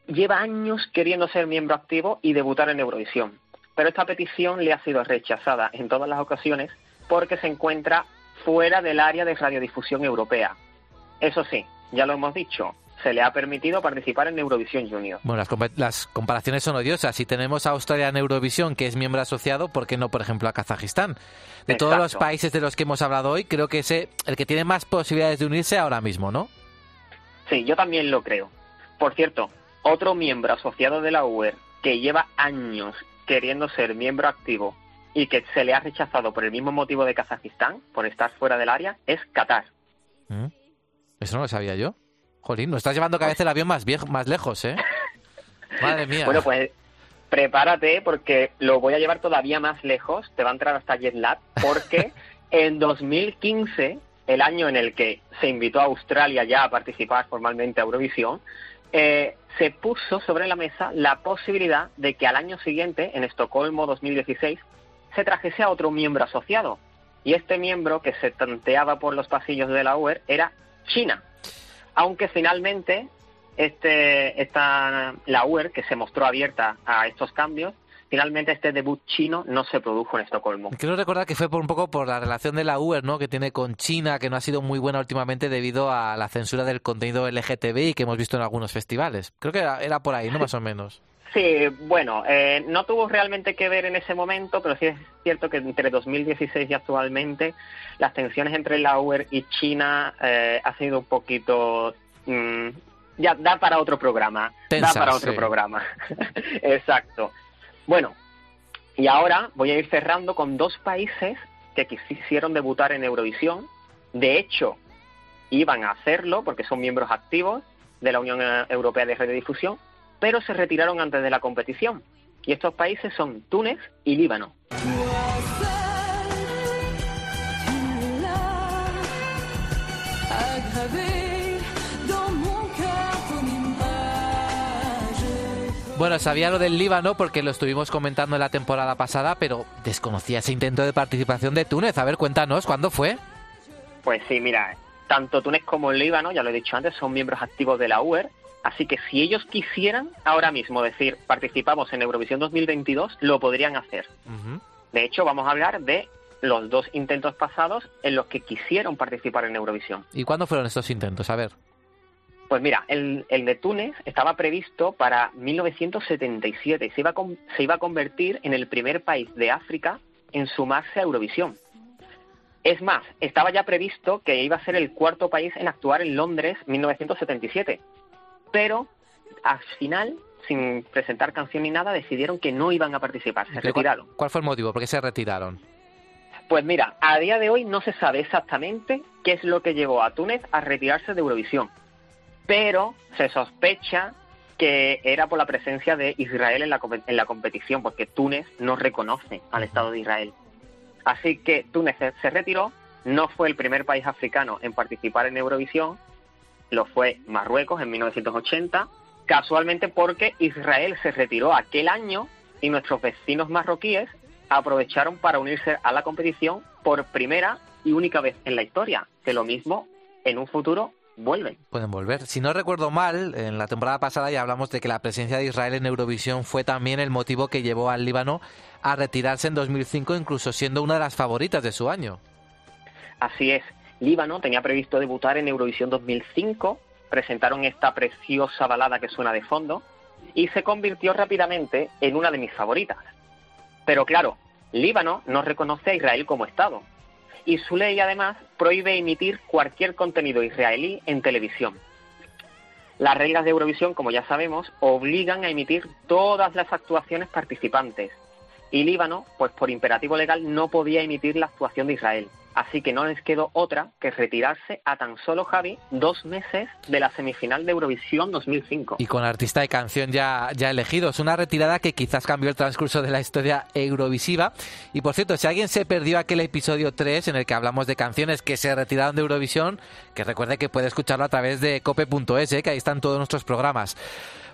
lleva años queriendo ser miembro activo y debutar en Eurovisión. Pero esta petición le ha sido rechazada en todas las ocasiones porque se encuentra fuera del área de radiodifusión europea. Eso sí, ya lo hemos dicho, se le ha permitido participar en Eurovisión Junior. Bueno, las, comparaciones son odiosas. Si tenemos a Australia en Eurovisión, que es miembro asociado, ¿por qué no, por ejemplo, a Kazajistán? De todos los países de los que hemos hablado hoy, creo que es el que tiene más posibilidades de unirse ahora mismo, ¿no? Sí, yo también lo creo. Por cierto, otro miembro asociado de la UER que lleva años queriendo ser miembro activo y que se le ha rechazado por el mismo motivo de Kazajistán, por estar fuera del área, es Qatar. ¿Mm? Eso no lo sabía yo. Jolín, nos estás llevando cada vez el avión más, viejo, más lejos, ¿eh? Madre mía. Bueno, pues prepárate porque lo voy a llevar todavía más lejos, te va a entrar hasta JetLab, porque en 2015, el año en el que se invitó a Australia ya a participar formalmente a Eurovisión, eh, se puso sobre la mesa la posibilidad de que al año siguiente, en Estocolmo 2016, se trajese a otro miembro asociado. Y este miembro que se tanteaba por los pasillos de la UER era China. Aunque finalmente este, esta, la UER, que se mostró abierta a estos cambios, finalmente este debut chino no se produjo en Estocolmo. Quiero recordar que fue por un poco por la relación de la UER, ¿no? Que tiene con China, que no ha sido muy buena últimamente debido a la censura del contenido LGTBI que hemos visto en algunos festivales. Creo que era, por ahí, ¿no? Más o menos. Sí, bueno, eh, no tuvo realmente que ver en ese momento, pero sí es cierto que entre 2016 y actualmente las tensiones entre la UER y China eh, ha sido un poquito mm, ya da para otro programa. da para otro programa. Exacto. Bueno, y ahora voy a ir cerrando con dos países que quisieron debutar en Eurovisión. De hecho, iban a hacerlo porque son miembros activos de la Unión Europea de Radiodifusión, pero se retiraron antes de la competición. Y estos países son Túnez y Líbano. Bueno, sabía lo del Líbano porque lo estuvimos comentando en la temporada pasada, pero desconocía ese intento de participación de Túnez. A ver, cuéntanos, ¿cuándo fue? Pues sí, mira, tanto Túnez como el Líbano, ya lo he dicho antes, son miembros activos de la UER, así que si ellos quisieran ahora mismo decir participamos en Eurovisión 2022, lo podrían hacer. De hecho, vamos a hablar de los dos intentos pasados en los que quisieron participar en Eurovisión. ¿Y cuándo fueron estos intentos? A ver. Pues mira, el, de Túnez estaba previsto para 1977 y se iba, a, se iba a convertir en el primer país de África en sumarse a Eurovisión. Es más, estaba ya previsto que iba a ser el cuarto país en actuar en Londres 1977. Pero al final, sin presentar canción ni nada, decidieron que no iban a participar, se retiraron. ¿Cuál fue el motivo? ¿Por qué se retiraron? Pues mira, a día de hoy no se sabe exactamente qué es lo que llevó a Túnez a retirarse de Eurovisión pero se sospecha que era por la presencia de Israel en la, en la competición, porque Túnez no reconoce al Estado de Israel. Así que Túnez se retiró, no fue el primer país africano en participar en Eurovisión, lo fue Marruecos en 1980, casualmente porque Israel se retiró aquel año y nuestros vecinos marroquíes aprovecharon para unirse a la competición por primera y única vez en la historia, que lo mismo en un futuro vuelven. Pueden volver. Si no recuerdo mal, en la temporada pasada ya hablamos de que la presencia de Israel en Eurovisión fue también el motivo que llevó al Líbano a retirarse en 2005, incluso siendo una de las favoritas de su año. Así es. Líbano tenía previsto debutar en Eurovisión 2005, presentaron esta preciosa balada que suena de fondo y se convirtió rápidamente en una de mis favoritas. Pero claro, Líbano no reconoce a Israel como Estado, y su ley además prohíbe emitir cualquier contenido israelí en televisión. Las reglas de Eurovisión, como ya sabemos, obligan a emitir todas las actuaciones participantes. Y Líbano, pues por imperativo legal, no podía emitir la actuación de Israel. Así que no les quedó otra que retirarse a tan solo Javi dos meses de la semifinal de Eurovisión 2005. Y con artista y canción ya, ya elegidos. Una retirada que quizás cambió el transcurso de la historia eurovisiva. Y por cierto, si alguien se perdió aquel episodio 3 en el que hablamos de canciones que se retiraron de Eurovisión, que recuerde que puede escucharlo a través de cope.es, ¿eh? que ahí están todos nuestros programas.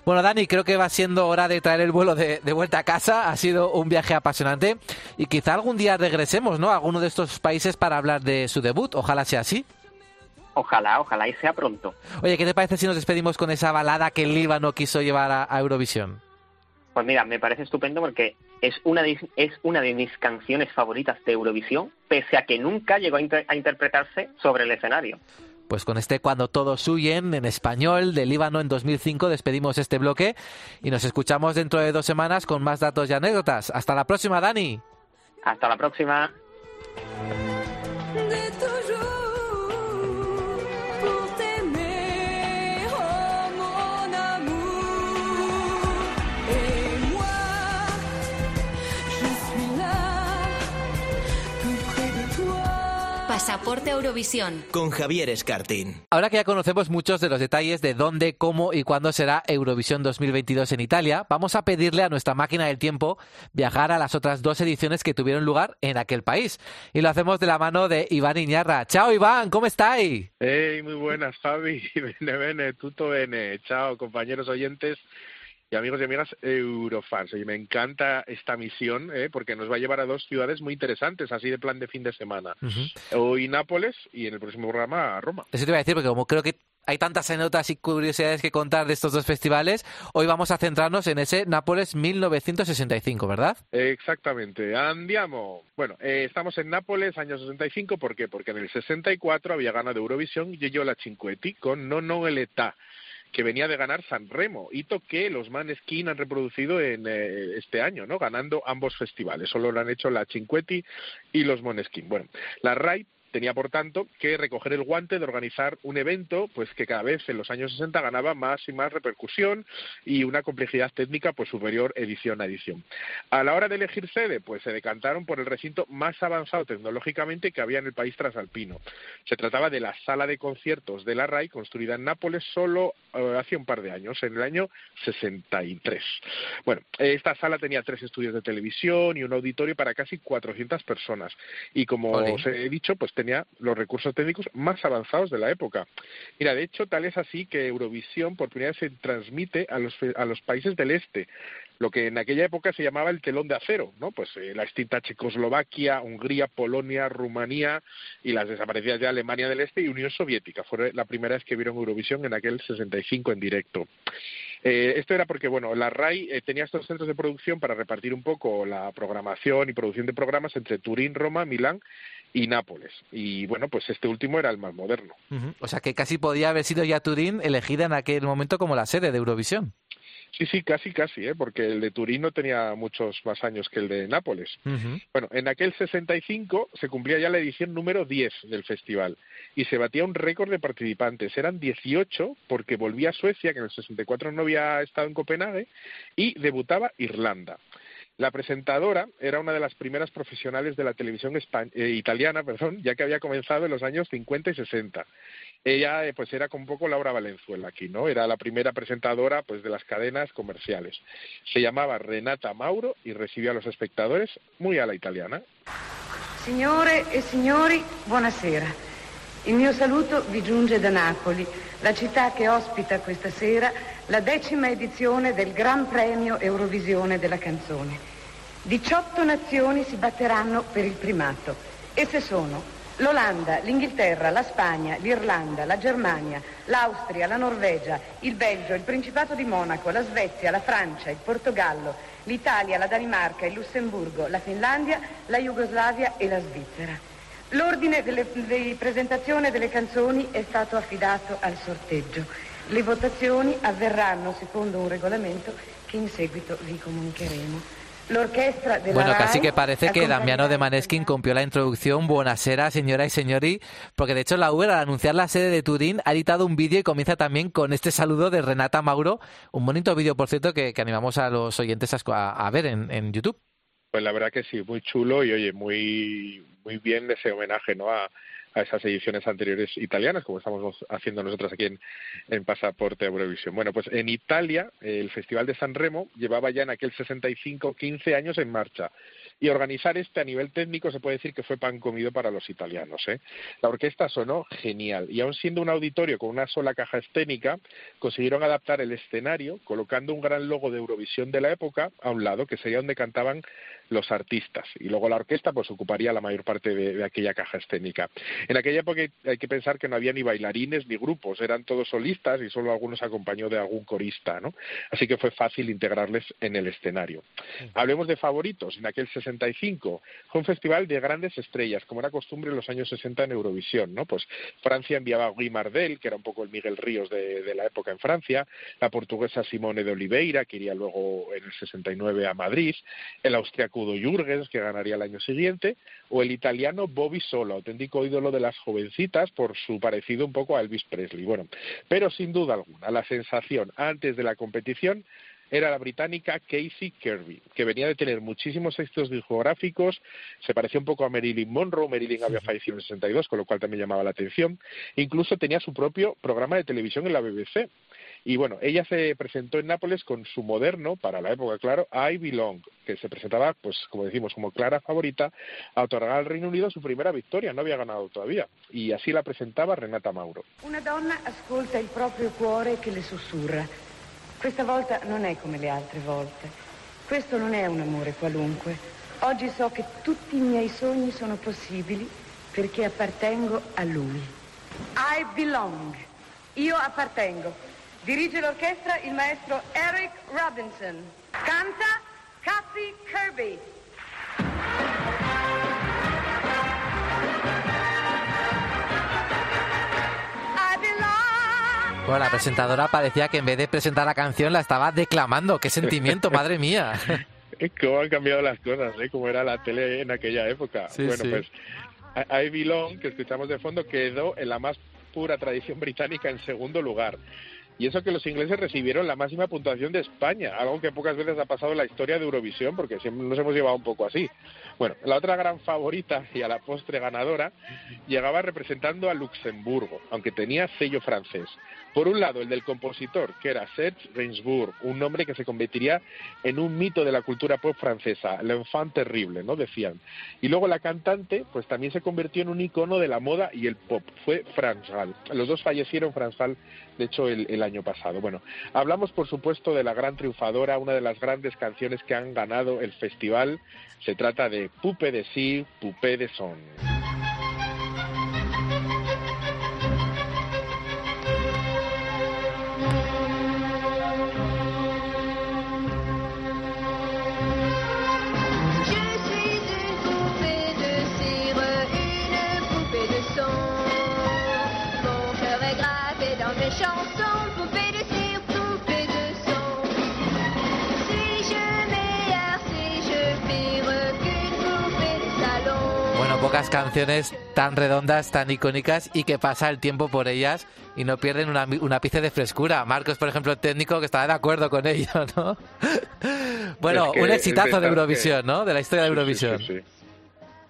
Bueno, Dani, creo que va siendo hora de traer el vuelo de, vuelta a casa. Ha sido un viaje apasionante y quizá algún día regresemos, ¿no? A alguno de estos países para hablar de su debut. Ojalá sea así. Ojalá, ojalá y sea pronto. Oye, ¿qué te parece si nos despedimos con esa balada que el Líbano quiso llevar a, Eurovisión? Pues mira, me parece estupendo porque es una, de, es una de mis canciones favoritas de Eurovisión, pese a que nunca llegó a interpretarse sobre el escenario. Pues con este Cuando todos huyen en español de Líbano en 2005 despedimos este bloque y nos escuchamos dentro de dos semanas con más datos y anécdotas. Hasta la próxima, Dani. Hasta la próxima. Pasaporte Eurovisión. Con Javier Escartín. Ahora que ya conocemos muchos de los detalles de dónde, cómo y cuándo será Eurovisión 2022 en Italia, vamos a pedirle a nuestra máquina del tiempo viajar a las otras dos ediciones que tuvieron lugar en aquel país. Y lo hacemos de la mano de Iván Iñarra. Chao Iván, ¿cómo estáis? Hey, muy buenas Javi, bene bene, tutto bene. Chao compañeros oyentes y amigos y amigas Eurofans. Y me encanta esta misión ¿eh? porque nos va a llevar a dos ciudades muy interesantes, así de plan de fin de semana. Hoy Nápoles y en el próximo programa Roma. Eso te iba a decir, porque como creo que hay tantas anécdotas y curiosidades que contar de estos dos festivales. Hoy vamos a centrarnos en ese Nápoles 1965, ¿verdad? Exactamente. Andiamo. Bueno, eh, estamos en Nápoles, año 65. ¿Por qué? Porque en el 64 había ganado Eurovisión la Cinquetti con No No el que venía de ganar San Remo, hito que los Maneskin han reproducido en eh, este año, ¿no? Ganando ambos festivales. Solo lo han hecho la Cinquetti y los Moneskin. Bueno, la RAI tenía por tanto que recoger el guante de organizar un evento pues que cada vez en los años 60 ganaba más y más repercusión y una complejidad técnica pues superior edición a edición. A la hora de elegir sede pues se decantaron por el recinto más avanzado tecnológicamente que había en el país transalpino. Se trataba de la sala de conciertos de la RAI construida en Nápoles solo eh, hace un par de años, en el año 63. Bueno, esta sala tenía tres estudios de televisión y un auditorio para casi 400 personas y como os he dicho pues tenía los recursos técnicos más avanzados de la época. Mira, de hecho, tal es así que Eurovisión por primera vez se transmite a los, a los países del este, lo que en aquella época se llamaba el telón de acero, ¿no? Pues eh, la extinta Checoslovaquia, Hungría, Polonia, Rumanía y las desaparecidas de Alemania del Este y Unión Soviética. Fue la primera vez que vieron Eurovisión en aquel 65 en directo. Eh, esto era porque, bueno, la RAI eh, tenía estos centros de producción para repartir un poco la programación y producción de programas entre Turín, Roma, Milán y Nápoles. Y bueno, pues este último era el más moderno. O sea que casi podía haber sido ya Turín elegida en aquel momento como la sede de Eurovisión. Sí, sí, casi, casi, ¿eh? porque el de Turín no tenía muchos más años que el de Nápoles. Bueno, en aquel 65 se cumplía ya la edición número 10 del festival y se batía un récord de participantes. Eran 18 porque volvía Suecia, que en el 64 no había estado en Copenhague, y debutaba Irlanda. La presentadora era una de las primeras profesionales de la televisión eh, italiana, perdón, ya que había comenzado en los años 50 y 60. Ella eh, pues era con poco Laura Valenzuela aquí, ¿no? Era la primera presentadora pues de las cadenas comerciales. Se llamaba Renata Mauro y recibía a los espectadores muy a la italiana. Signore e signori, buonasera. Il mio saluto vi giunge da Napoli, la città che ospita questa sera la decima edizione del Gran Premio Eurovisione della canzone. 18 nazioni si batteranno per il primato. Esse sono l'Olanda, l'Inghilterra, la Spagna, l'Irlanda, la Germania, l'Austria, la Norvegia, il Belgio, il Principato di Monaco, la Svezia, la Francia, il Portogallo, l'Italia, la Danimarca, il Lussemburgo, la Finlandia, la Jugoslavia e la Svizzera. L'ordine delle, di presentazione delle canzoni è stato affidato al sorteggio. Le votazioni avverranno secondo un regolamento che in seguito vi comunicheremo. Bueno, casi que parece que Damiano de Maneskin compió la introducción Buenasera, señora y señori, porque de hecho la Uber al anunciar la sede de Turín ha editado un vídeo y comienza también con este saludo de Renata Mauro, un bonito vídeo, por cierto, que, animamos a los oyentes a, ver en, en, YouTube. Pues la verdad que sí, muy chulo y oye, muy, muy bien ese homenaje ¿no? a, a esas ediciones anteriores italianas, como estamos haciendo nosotros aquí en, en Pasaporte Eurovisión. Bueno, pues en Italia el Festival de San Remo llevaba ya en aquel 65 15 años en marcha y organizar este a nivel técnico se puede decir que fue pan comido para los italianos. ¿eh? La orquesta sonó genial y aun siendo un auditorio con una sola caja escénica, consiguieron adaptar el escenario colocando un gran logo de Eurovisión de la época a un lado, que sería donde cantaban los artistas y luego la orquesta pues ocuparía la mayor parte de, aquella caja escénica. En aquella época hay que pensar que no había ni bailarines ni grupos, eran todos solistas y solo algunos acompañó de algún corista, ¿no? Así que fue fácil integrarles en el escenario. Hablemos de favoritos. En aquel 65 fue un festival de grandes estrellas, como era costumbre en los años 60 en Eurovisión, ¿no? Pues Francia enviaba a Guy Mardel, que era un poco el Miguel Ríos de, la época en Francia, la portuguesa Simone de Oliveira, que iría luego en el 69 a Madrid, el austriaco Jürgens, que ganaría el año siguiente, o el italiano Bobby Solo, auténtico ídolo de las jovencitas por su parecido un poco a Elvis Presley. Bueno, pero sin duda alguna, la sensación antes de la competición era la británica Casey Kirby, que venía de tener muchísimos éxitos discográficos, se parecía un poco a Marilyn Monroe, Marilyn había fallecido en el 62, con lo cual también llamaba la atención, incluso tenía su propio programa de televisión en la BBC. Y bueno, ella se presentó en Nápoles con su moderno, para la época, claro, I Belong, que se presentaba, pues como decimos, como clara favorita a otorgar al Reino Unido su primera victoria, no había ganado todavía. Y así la presentaba Renata Mauro. Una donna ascolta il proprio cuore che le sussurra. Questa volta non è come le altre volte. Questo non è un amore qualunque. Oggi so che tutti i miei sogni sono possibili perché appartengo a lui. I belong. Io appartengo. Dirige l'orchestra il maestro Eric Robinson. Canta Cassie Kirby. I belong. Bueno, la presentadora parecía que en vez de presentar la canción la estaba declamando. ¡Qué sentimiento, madre mía! ¿Cómo han cambiado las cosas? ¿eh? Como era la tele en aquella época. Sí, bueno, sí. pues I I Belong, que escuchamos de fondo, quedó en la más pura tradición británica en segundo lugar. Y eso que los ingleses recibieron la máxima puntuación de España, algo que pocas veces ha pasado en la historia de Eurovisión, porque siempre nos hemos llevado un poco así. Bueno, la otra gran favorita y a la postre ganadora llegaba representando a Luxemburgo, aunque tenía sello francés. Por un lado, el del compositor, que era Serge Gainsbourg, un nombre que se convertiría en un mito de la cultura pop francesa, l'enfant terrible, ¿no? Decían. Y luego la cantante, pues también se convirtió en un icono de la moda y el pop, fue Franz Gall. Los dos fallecieron, Franz Gall, de hecho, el, el año pasado. Bueno, hablamos, por supuesto, de la gran triunfadora, una de las grandes canciones que han ganado el festival. Se trata de Pupe de Sí, Pupe de Son. Canciones tan redondas, tan icónicas y que pasa el tiempo por ellas y no pierden una, un ápice de frescura. Marcos, por ejemplo, el técnico que estaba de acuerdo con ello, ¿no? bueno, Es que un exitazo de Eurovisión, que- ¿no? De la historia de sí, Eurovisión. sí, sí.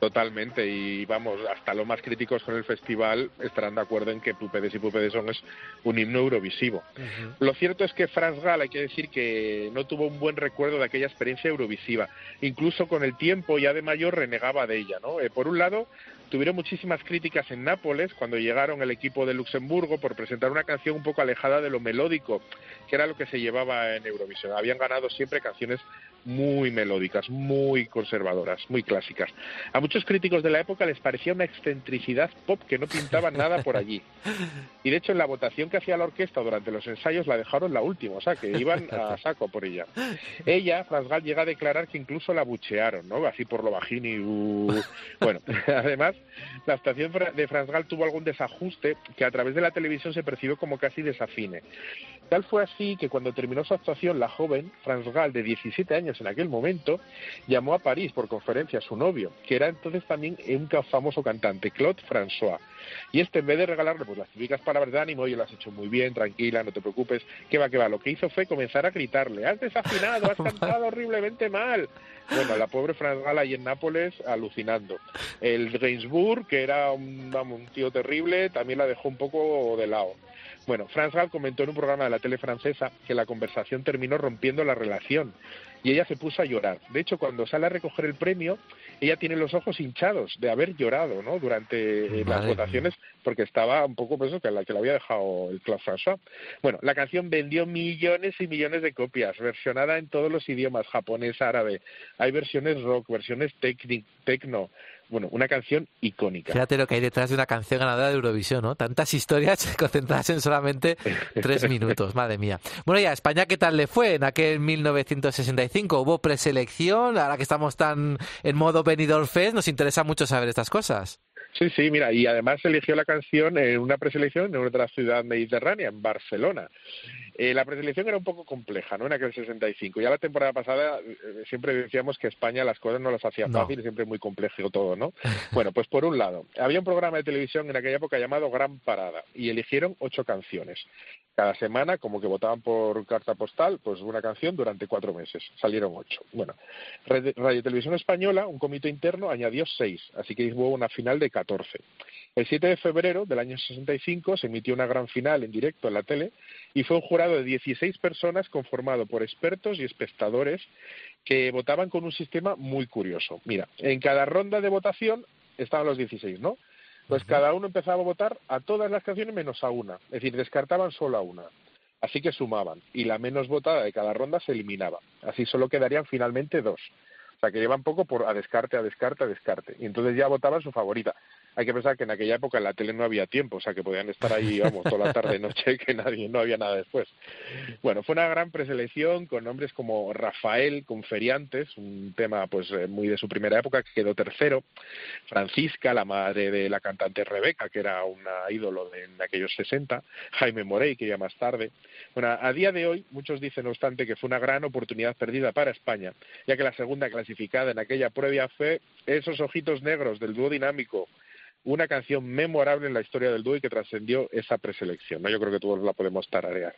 Totalmente, y vamos, hasta los más críticos con el festival estarán de acuerdo en que Pupedes y Pupedes son es un himno eurovisivo. Lo cierto es que Franz Gall, hay que decir que no tuvo un buen recuerdo de aquella experiencia eurovisiva. Incluso con el tiempo, ya de mayor, renegaba de ella. ¿no? Eh, por un lado, tuvieron muchísimas críticas en Nápoles cuando llegaron el equipo de Luxemburgo por presentar una canción un poco alejada de lo melódico, que era lo que se llevaba en Eurovisión. Habían ganado siempre canciones muy melódicas, muy conservadoras, muy clásicas. A muchos críticos de la época les parecía una excentricidad pop que no pintaba nada por allí. Y de hecho en la votación que hacía la orquesta durante los ensayos la dejaron la última, o sea que iban a saco por ella. Ella, Franz Gall, llega a declarar que incluso la buchearon, ¿no? Así por lo bajín y... uh. Bueno, además, la actuación de Franz Gall tuvo algún desajuste que a través de la televisión se percibió como casi desafine. Tal fue así que cuando terminó su actuación, la joven, Franz Gall, de 17 años en aquel momento, llamó a París por conferencia a su novio, que era entonces también un famoso cantante, Claude François. Y este, en vez de regalarle pues, las típicas palabras de ánimo, oye, lo has hecho muy bien, tranquila, no te preocupes, que va, que va, lo que hizo fue comenzar a gritarle, has desafinado, has cantado horriblemente mal. Bueno, la pobre Franz Gall ahí en Nápoles alucinando. El Gainsbourg, que era un, un tío terrible, también la dejó un poco de lado. Bueno, Franz Gall comentó en un programa de la tele francesa que la conversación terminó rompiendo la relación y ella se puso a llorar. De hecho, cuando sale a recoger el premio, ella tiene los ojos hinchados de haber llorado, ¿no? Durante eh, las votaciones, porque estaba un poco pues, eso, que la que le había dejado el Claude François. Bueno, la canción vendió millones y millones de copias, versionada en todos los idiomas, japonés, árabe. Hay versiones rock, versiones tecno. Bueno, una canción icónica. Fíjate lo que hay detrás de una canción ganadora de Eurovisión, ¿no? Tantas historias concentradas en solamente tres minutos, madre mía. Bueno, ya, España, ¿qué tal le fue en aquel 1965? ¿Hubo preselección? Ahora que estamos tan en modo Benidorm Fest, nos interesa mucho saber estas cosas. Sí, sí, mira, y además eligió la canción en una preselección en otra ciudad mediterránea, en Barcelona. Eh, la preselección era un poco compleja, ¿no? En aquel 65. Ya la temporada pasada eh, siempre decíamos que España las cosas no las hacía No. fácil, siempre muy complejo todo, ¿no? bueno, pues por un lado, había un programa de televisión en aquella época llamado Gran Parada y eligieron ocho canciones. Cada semana, como que votaban por carta postal, pues una canción durante cuatro meses. Salieron ocho. Bueno, Radio Televisión Española, un comité interno, añadió seis, así que hubo una final de 14. El 7 de febrero del año 65 se emitió una gran final en directo en la tele y fue un jurado de 16 personas conformado por expertos y espectadores que votaban con un sistema muy curioso. Mira, en cada ronda de votación estaban los 16, ¿no? Pues cada uno empezaba a votar a todas las canciones menos a una, es decir, descartaban solo a una. Así que sumaban y la menos votada de cada ronda se eliminaba. Así solo quedarían finalmente dos. Sea, que llevan poco por a descarte, a descarte, a descarte. Y entonces ya votaban su favorita. Hay que pensar que en aquella época en la tele no había tiempo, o sea que podían estar ahí, vamos, toda la tarde noche que nadie, no había nada después. Bueno, fue una gran preselección con nombres como Rafael Conferiantes, un tema pues eh, muy de su primera época, que quedó tercero, Francisca, la madre de la cantante Rebeca, que era una ídolo de, en aquellos 60, Jaime Morey, que ya más tarde. Bueno, a día de hoy muchos dicen, no obstante, que fue una gran oportunidad perdida para España, ya que la segunda clasificada en aquella prueba fue esos ojitos negros del dúo dinámico una canción memorable en la historia del dúo y que trascendió esa preselección. ¿no? Yo creo que todos la podemos tararear.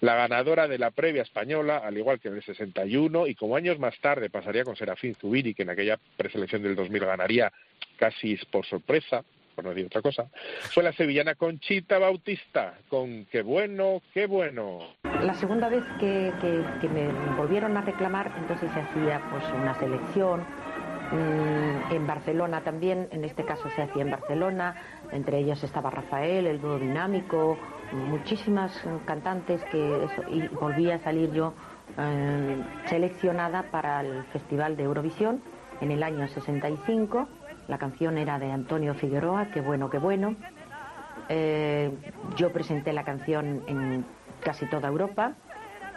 La ganadora de la previa española, al igual que en el 61, y como años más tarde pasaría con Serafín Zubiri, que en aquella preselección del 2000 ganaría casi por sorpresa, por no decir otra cosa, fue la sevillana Conchita Bautista, con Qué bueno, qué bueno. La segunda vez que, que, que me volvieron a reclamar, entonces se hacía pues una selección en Barcelona también, en este caso se hacía en Barcelona, entre ellos estaba Rafael, el dúo dinámico, muchísimas cantantes que eso, volví a salir yo eh, seleccionada para el Festival de Eurovisión en el año 65. La canción era de Antonio Figueroa, qué bueno, qué bueno. Eh, yo presenté la canción en casi toda Europa.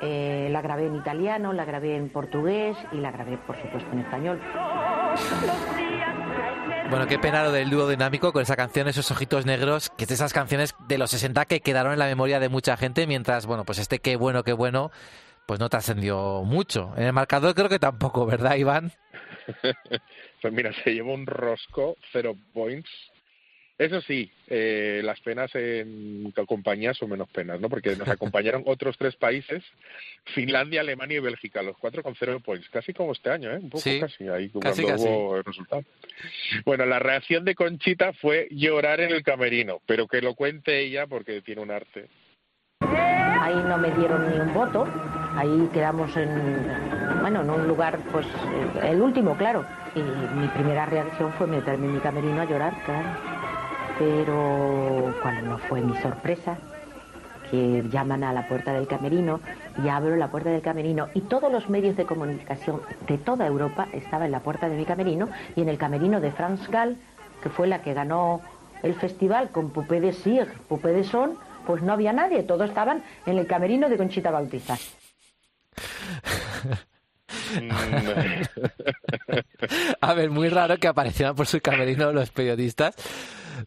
Eh, la grabé en italiano, la grabé en portugués y la grabé, por supuesto, en español. Bueno, qué pena lo del dúo dinámico con esa canción, esos ojitos negros, que es de esas canciones de los 60 que quedaron en la memoria de mucha gente, mientras, bueno, pues este qué bueno, qué bueno, pues no trascendió mucho. En el marcador creo que tampoco, ¿verdad, Iván? pues mira, se llevó un rosco, cero points, eso sí, eh, las penas en compañía son menos penas, ¿no? Porque nos acompañaron otros tres países, Finlandia, Alemania y Bélgica, los cuatro con cero points, casi como este año, ¿eh? Un poco casi, ahí casi, cuando casi. hubo el resultado. Bueno, la reacción de Conchita fue llorar en el camerino, pero que lo cuente ella porque tiene un arte. Ahí no me dieron ni un voto, ahí quedamos en, bueno, en un lugar, pues, el último, claro. Y mi primera reacción fue meterme en mi camerino a llorar, claro. Pero, ¿cuál no fue mi sorpresa? Que llaman a la puerta del camerino y abro la puerta del camerino y todos los medios de comunicación de toda Europa estaban en la puerta de mi camerino y en el camerino de France Gall, que fue la que ganó el festival con Poupée de Cire, Poupée de Son, pues no había nadie, todos estaban en el camerino de Conchita Bautista. A ver, muy raro que aparecieran por su camerino los periodistas.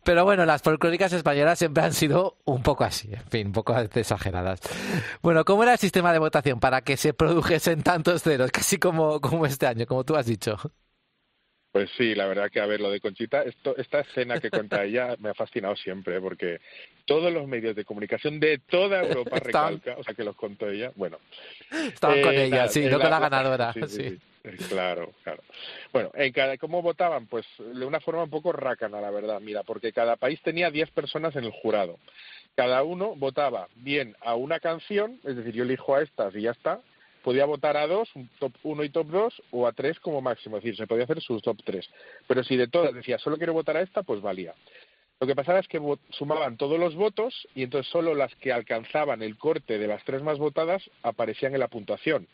Pero bueno, las folclóricas españolas siempre han sido un poco así, en fin, un poco exageradas. Bueno, ¿cómo era el sistema de votación para que se produjesen tantos ceros, casi como, como este año, como tú has dicho? Pues sí, la verdad que a ver, lo de Conchita, esto, esta escena que cuenta ella me ha fascinado siempre, porque todos los medios de comunicación de toda Europa recalca, o sea que los contó ella, bueno. Estaban con Eh, ella, sí, no con la la- ganadora. sí, sí, sí. sí. Claro, claro. Bueno, en cada, ¿cómo votaban? Pues de una forma un poco rácana, la verdad. Mira, porque cada país tenía 10 personas en el jurado. Cada uno votaba bien a una canción, es decir, yo elijo a estas y ya está. Podía votar a dos, un top 1 y top 2, o a tres como máximo. Es decir, se podía hacer sus top 3. Pero si de todas decía, solo quiero votar a esta, pues valía. Lo que pasaba es que sumaban todos los votos y entonces solo las que alcanzaban el corte de las tres más votadas aparecían en la puntuación,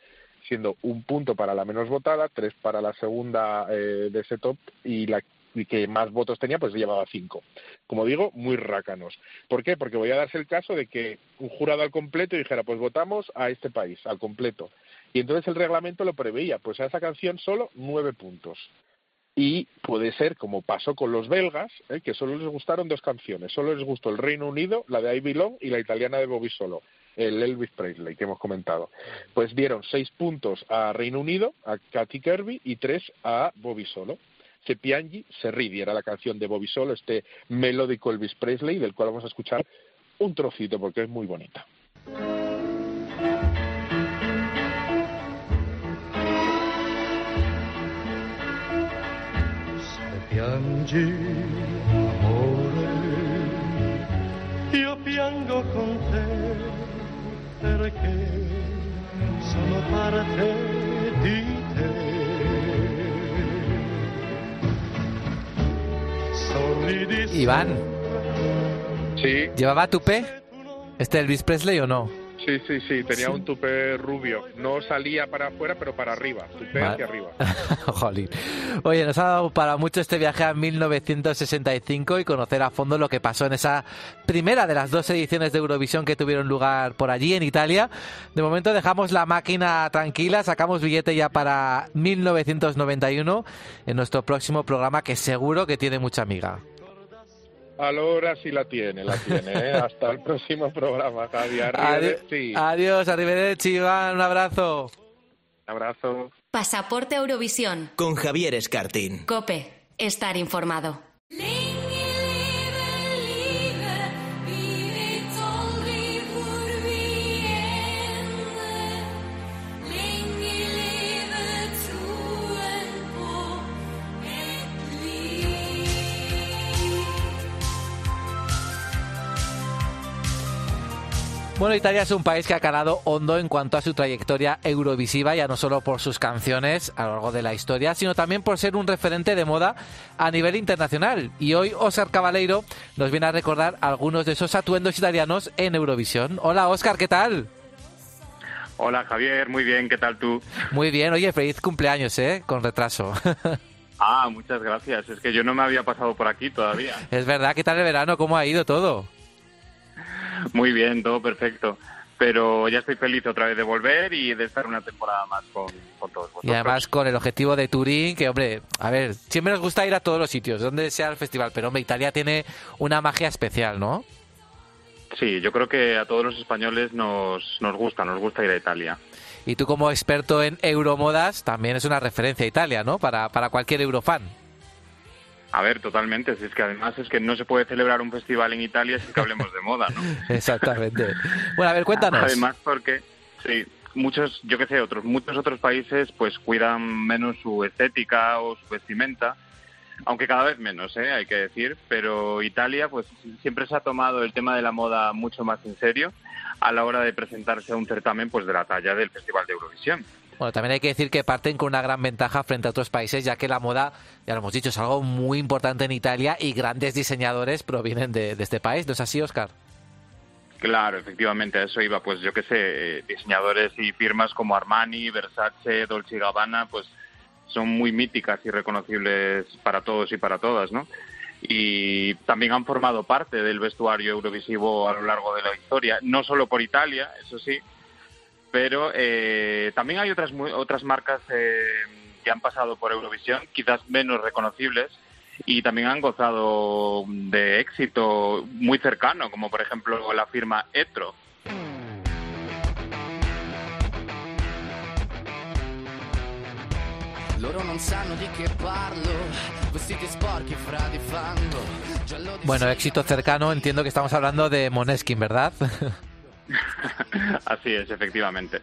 siendo un punto para la menos votada, tres para la segunda eh, de ese top y la y que más votos tenía, pues llevaba cinco. Como digo, muy rácanos. ¿Por qué? Porque voy a darse el caso de que un jurado al completo dijera, pues votamos a este país, al completo. Y entonces el reglamento lo preveía, pues a esa canción solo nueve puntos. Y puede ser, como pasó con los belgas, ¿eh? que solo les gustaron dos canciones. Solo les gustó el Reino Unido, la de I Belong y la italiana de Bobby Solo, el Elvis Presley que hemos comentado. Pues dieron seis puntos a Reino Unido, a Katy Kirby, y tres a Bobby Solo. Se piangi, se ridi, era la canción de Bobby Solo, este melódico Elvis Presley, del cual vamos a escuchar un trocito porque es muy bonita. Perché sono parte di te. Sorridi Iván, Sí, ¿llevaba tupé este Elvis Presley o no? Sí, sí, sí, tenía un tupé rubio. No salía para afuera, pero para arriba, tupé Vale. hacia arriba. Jolín. Oye, nos ha dado para mucho este viaje a 1965 y conocer a fondo lo que pasó en esa primera de las dos ediciones de Eurovisión que tuvieron lugar por allí, en Italia. De momento dejamos la máquina tranquila, sacamos billete ya para 1991 en nuestro próximo programa que seguro que tiene mucha amiga. Ahora sí la tiene, la tiene. ¿eh? Hasta el próximo programa, Javi. Arrivederci. Adiós, arrivederci, Iván, un abrazo. Abrazo. Pasaporte Eurovisión. Con Javier Escartín. Cope. Estar informado. Bueno, Italia es un país que ha calado hondo en cuanto a su trayectoria eurovisiva, ya no solo por sus canciones a lo largo de la historia, sino también por ser un referente de moda a nivel internacional. Y hoy Oscar Cabaleiro nos viene a recordar algunos de esos atuendos italianos en Eurovisión. Hola Oscar, ¿qué tal? Hola Javier, muy bien, ¿qué tal tú? Muy bien, oye, feliz cumpleaños, ¿eh? Con retraso. Ah, muchas gracias, es que yo no me había pasado por aquí todavía. es verdad, ¿qué tal el verano? ¿Cómo ha ido todo? Muy bien, todo perfecto. Pero ya estoy feliz otra vez de volver y de estar una temporada más con, con todos vosotros. Y además con el objetivo de Turín, que hombre, a ver, siempre nos gusta ir a todos los sitios, donde sea el festival, pero hombre, Italia tiene una magia especial, ¿no? Sí, yo creo que a todos los españoles nos, nos gusta, nos gusta ir a Italia. Y tú como experto en euromodas, también es una referencia a Italia, ¿no? Para, para cualquier eurofan. A ver, totalmente, si es que además es que no se puede celebrar un festival en Italia sin que hablemos de moda, ¿no? Exactamente. Bueno, a ver, cuéntanos. Además, porque, sí, muchos, yo que sé, otros, muchos otros países pues cuidan menos su estética o su vestimenta, aunque cada vez menos, ¿eh? hay que decir, pero Italia pues siempre se ha tomado el tema de la moda mucho más en serio a la hora de presentarse a un certamen pues de la talla del Festival de Eurovisión. Bueno, también hay que decir que parten con una gran ventaja frente a otros países, ya que la moda, ya lo hemos dicho, es algo muy importante en Italia y grandes diseñadores provienen de, este país. ¿No es así, Oscar? Claro, efectivamente, a eso iba, pues yo que sé, eh, diseñadores y firmas como Armani, Versace, Dolce Gabbana, pues son muy míticas y reconocibles para todos y para todas, ¿no? Y también han formado parte del vestuario eurovisivo a lo largo de la historia, no solo por Italia, eso sí, pero eh, también hay otras otras marcas eh, que han pasado por Eurovisión, quizás menos reconocibles, y también han gozado de éxito muy cercano, como por ejemplo la firma Etro. Bueno, éxito cercano, entiendo que estamos hablando de Moneskin, ¿verdad? Así es, efectivamente.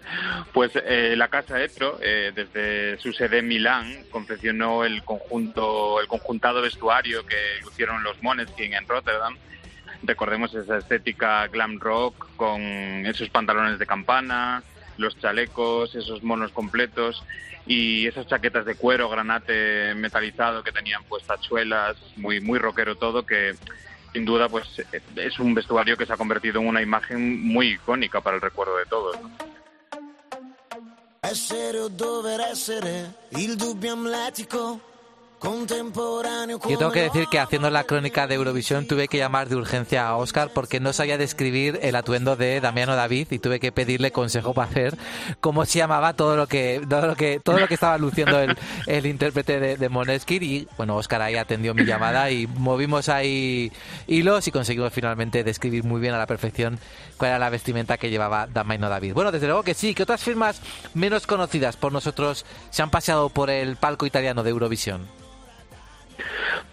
Pues eh, la casa Etro, eh, desde su sede en Milán, confeccionó el conjunto, el conjuntado vestuario que lucieron los Måneskin en Rotterdam. Recordemos esa estética glam rock con esos pantalones de campana, los chalecos, esos monos completos y esas chaquetas de cuero granate metalizado que tenían pues tachuelas, muy muy rockero todo que sin duda pues es un vestuario que se ha convertido en una imagen muy icónica para el recuerdo de todos. Yo tengo que decir que haciendo la crónica de Eurovisión tuve que llamar de urgencia a Oscar porque no sabía describir el atuendo de Damiano David y tuve que pedirle consejo para hacer cómo se llamaba todo lo que todo lo que todo lo que estaba luciendo el, el intérprete de, de y bueno Oscar ahí atendió mi llamada y movimos ahí hilos y conseguimos finalmente describir muy bien a la perfección cuál era la vestimenta que llevaba Damiano David. Bueno, desde luego que sí, que otras firmas menos conocidas por nosotros se han paseado por el palco italiano de Eurovisión.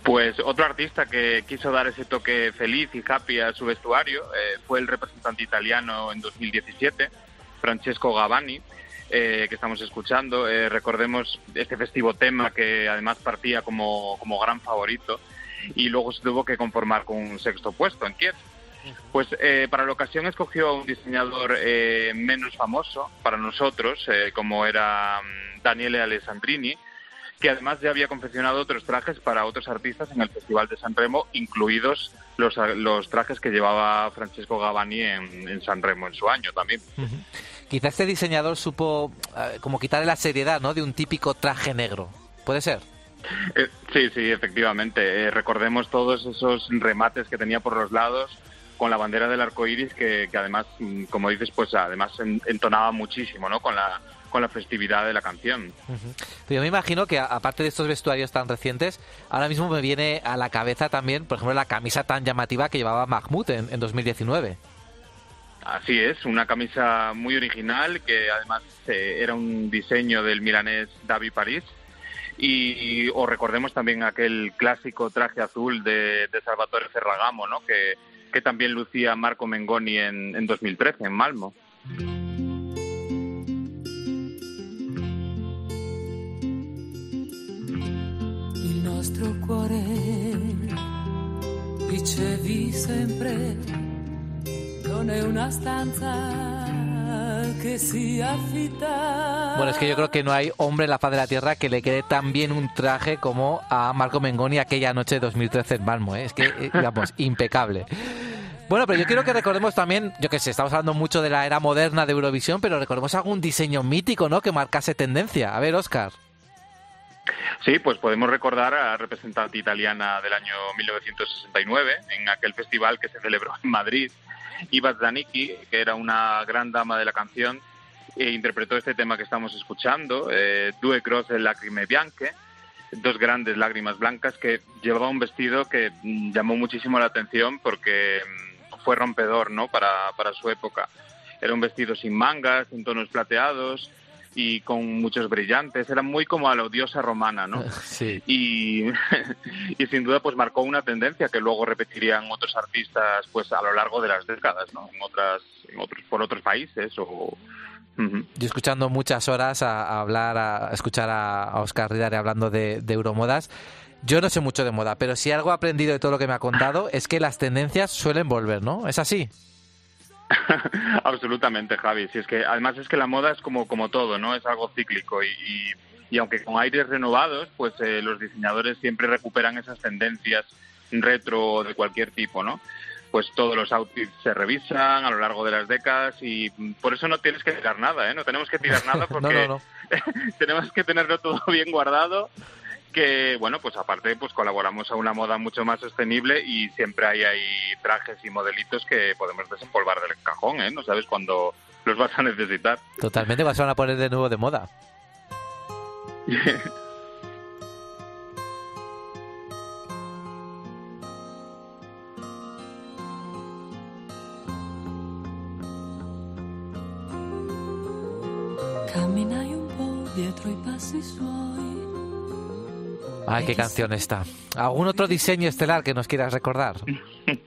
Pues otro artista que quiso dar ese toque feliz y happy a su vestuario eh, fue el representante italiano en 2017, Francesco Gavani, eh, que estamos escuchando. Eh, recordemos este festivo tema que además partía como, como gran favorito y luego se tuvo que conformar con un sexto puesto en Kiev. Pues eh, para la ocasión escogió a un diseñador eh, menos famoso para nosotros, como era mm, Daniele Alessandrini, que además ya había confeccionado otros trajes para otros artistas en el Festival de San Remo, incluidos los, los trajes que llevaba Francesco Gavani en, en San Remo en su año también. Quizá este diseñador supo eh, como quitarle la seriedad ¿no? de un típico traje negro. ¿Puede ser? Eh, sí, sí, efectivamente. Eh, recordemos todos esos remates que tenía por los lados con la bandera del arco iris, que, que además, mm, como dices, pues además en- entonaba muchísimo ¿no? con, la, con la festividad de la canción. Pero yo me imagino que aparte de estos vestuarios tan recientes, ahora mismo me viene a la cabeza también, por ejemplo, la camisa tan llamativa que llevaba Mahmoud en, en 2019. Así es, una camisa muy original que además eh, era un diseño del milanés David París. Y o recordemos también aquel clásico traje azul de, de Salvatore Ferragamo, ¿no? que, que también lucía Marco Mengoni en, en 2013 en Malmo. Cuore dicevi sempre non è una stanza che si affitta. Bueno, es que yo creo que no hay hombre en la faz de la tierra que le quede tan bien un traje como a Marco Mengoni aquella noche de 2013 en Malmo. ¿eh? Es que, eh, vamos, impecable. Bueno, pero yo quiero que recordemos también, yo que sé, estamos hablando mucho de la era moderna de Eurovisión, pero recordemos algún diseño mítico, ¿no? Que marcase tendencia. A ver, Oscar. Sí, pues podemos recordar a la representante italiana del año 1969 en aquel festival que se celebró en Madrid, Iva Zanicki, que era una gran dama de la canción, e interpretó este tema que estamos escuchando, eh, Due grosse lacrime bianche, dos grandes lágrimas blancas, que llevaba un vestido que mm, llamó muchísimo la atención porque mm, fue rompedor ¿no? para, para su época. Era un vestido sin mangas, en tonos plateados y con muchos brillantes. Era muy como a la odiosa romana, ¿no? Sí. y, y sin duda pues marcó una tendencia que luego repetirían otros artistas pues a lo largo de las décadas no en otras en otros por otros países o. Yo escuchando muchas horas a, a hablar, a, escuchar a, a Oscar Ridare hablando de, de Euromodas. Yo no sé mucho de moda, pero si algo he aprendido de todo lo que me ha contado es que las tendencias suelen volver, ¿no? ¿Es así? absolutamente Javi si es que además es que la moda es como como todo no es algo cíclico y, y, y aunque con aires renovados pues eh, los diseñadores siempre recuperan esas tendencias retro de cualquier tipo no pues todos los outfits se revisan a lo largo de las décadas y por eso no tienes que tirar nada, ¿eh? No tenemos que tirar nada porque no, no, no. tenemos que tenerlo todo bien guardado que bueno pues aparte pues colaboramos a una moda mucho más sostenible y siempre hay ahí trajes y modelitos que podemos desempolvar del cajón eh no sabes cuándo los vas a necesitar Totalmente, vas a poner de nuevo de moda. Camminai un po' dietro i passi suoi. Ay, qué canción está. ¿Algún otro diseño estelar que nos quieras recordar?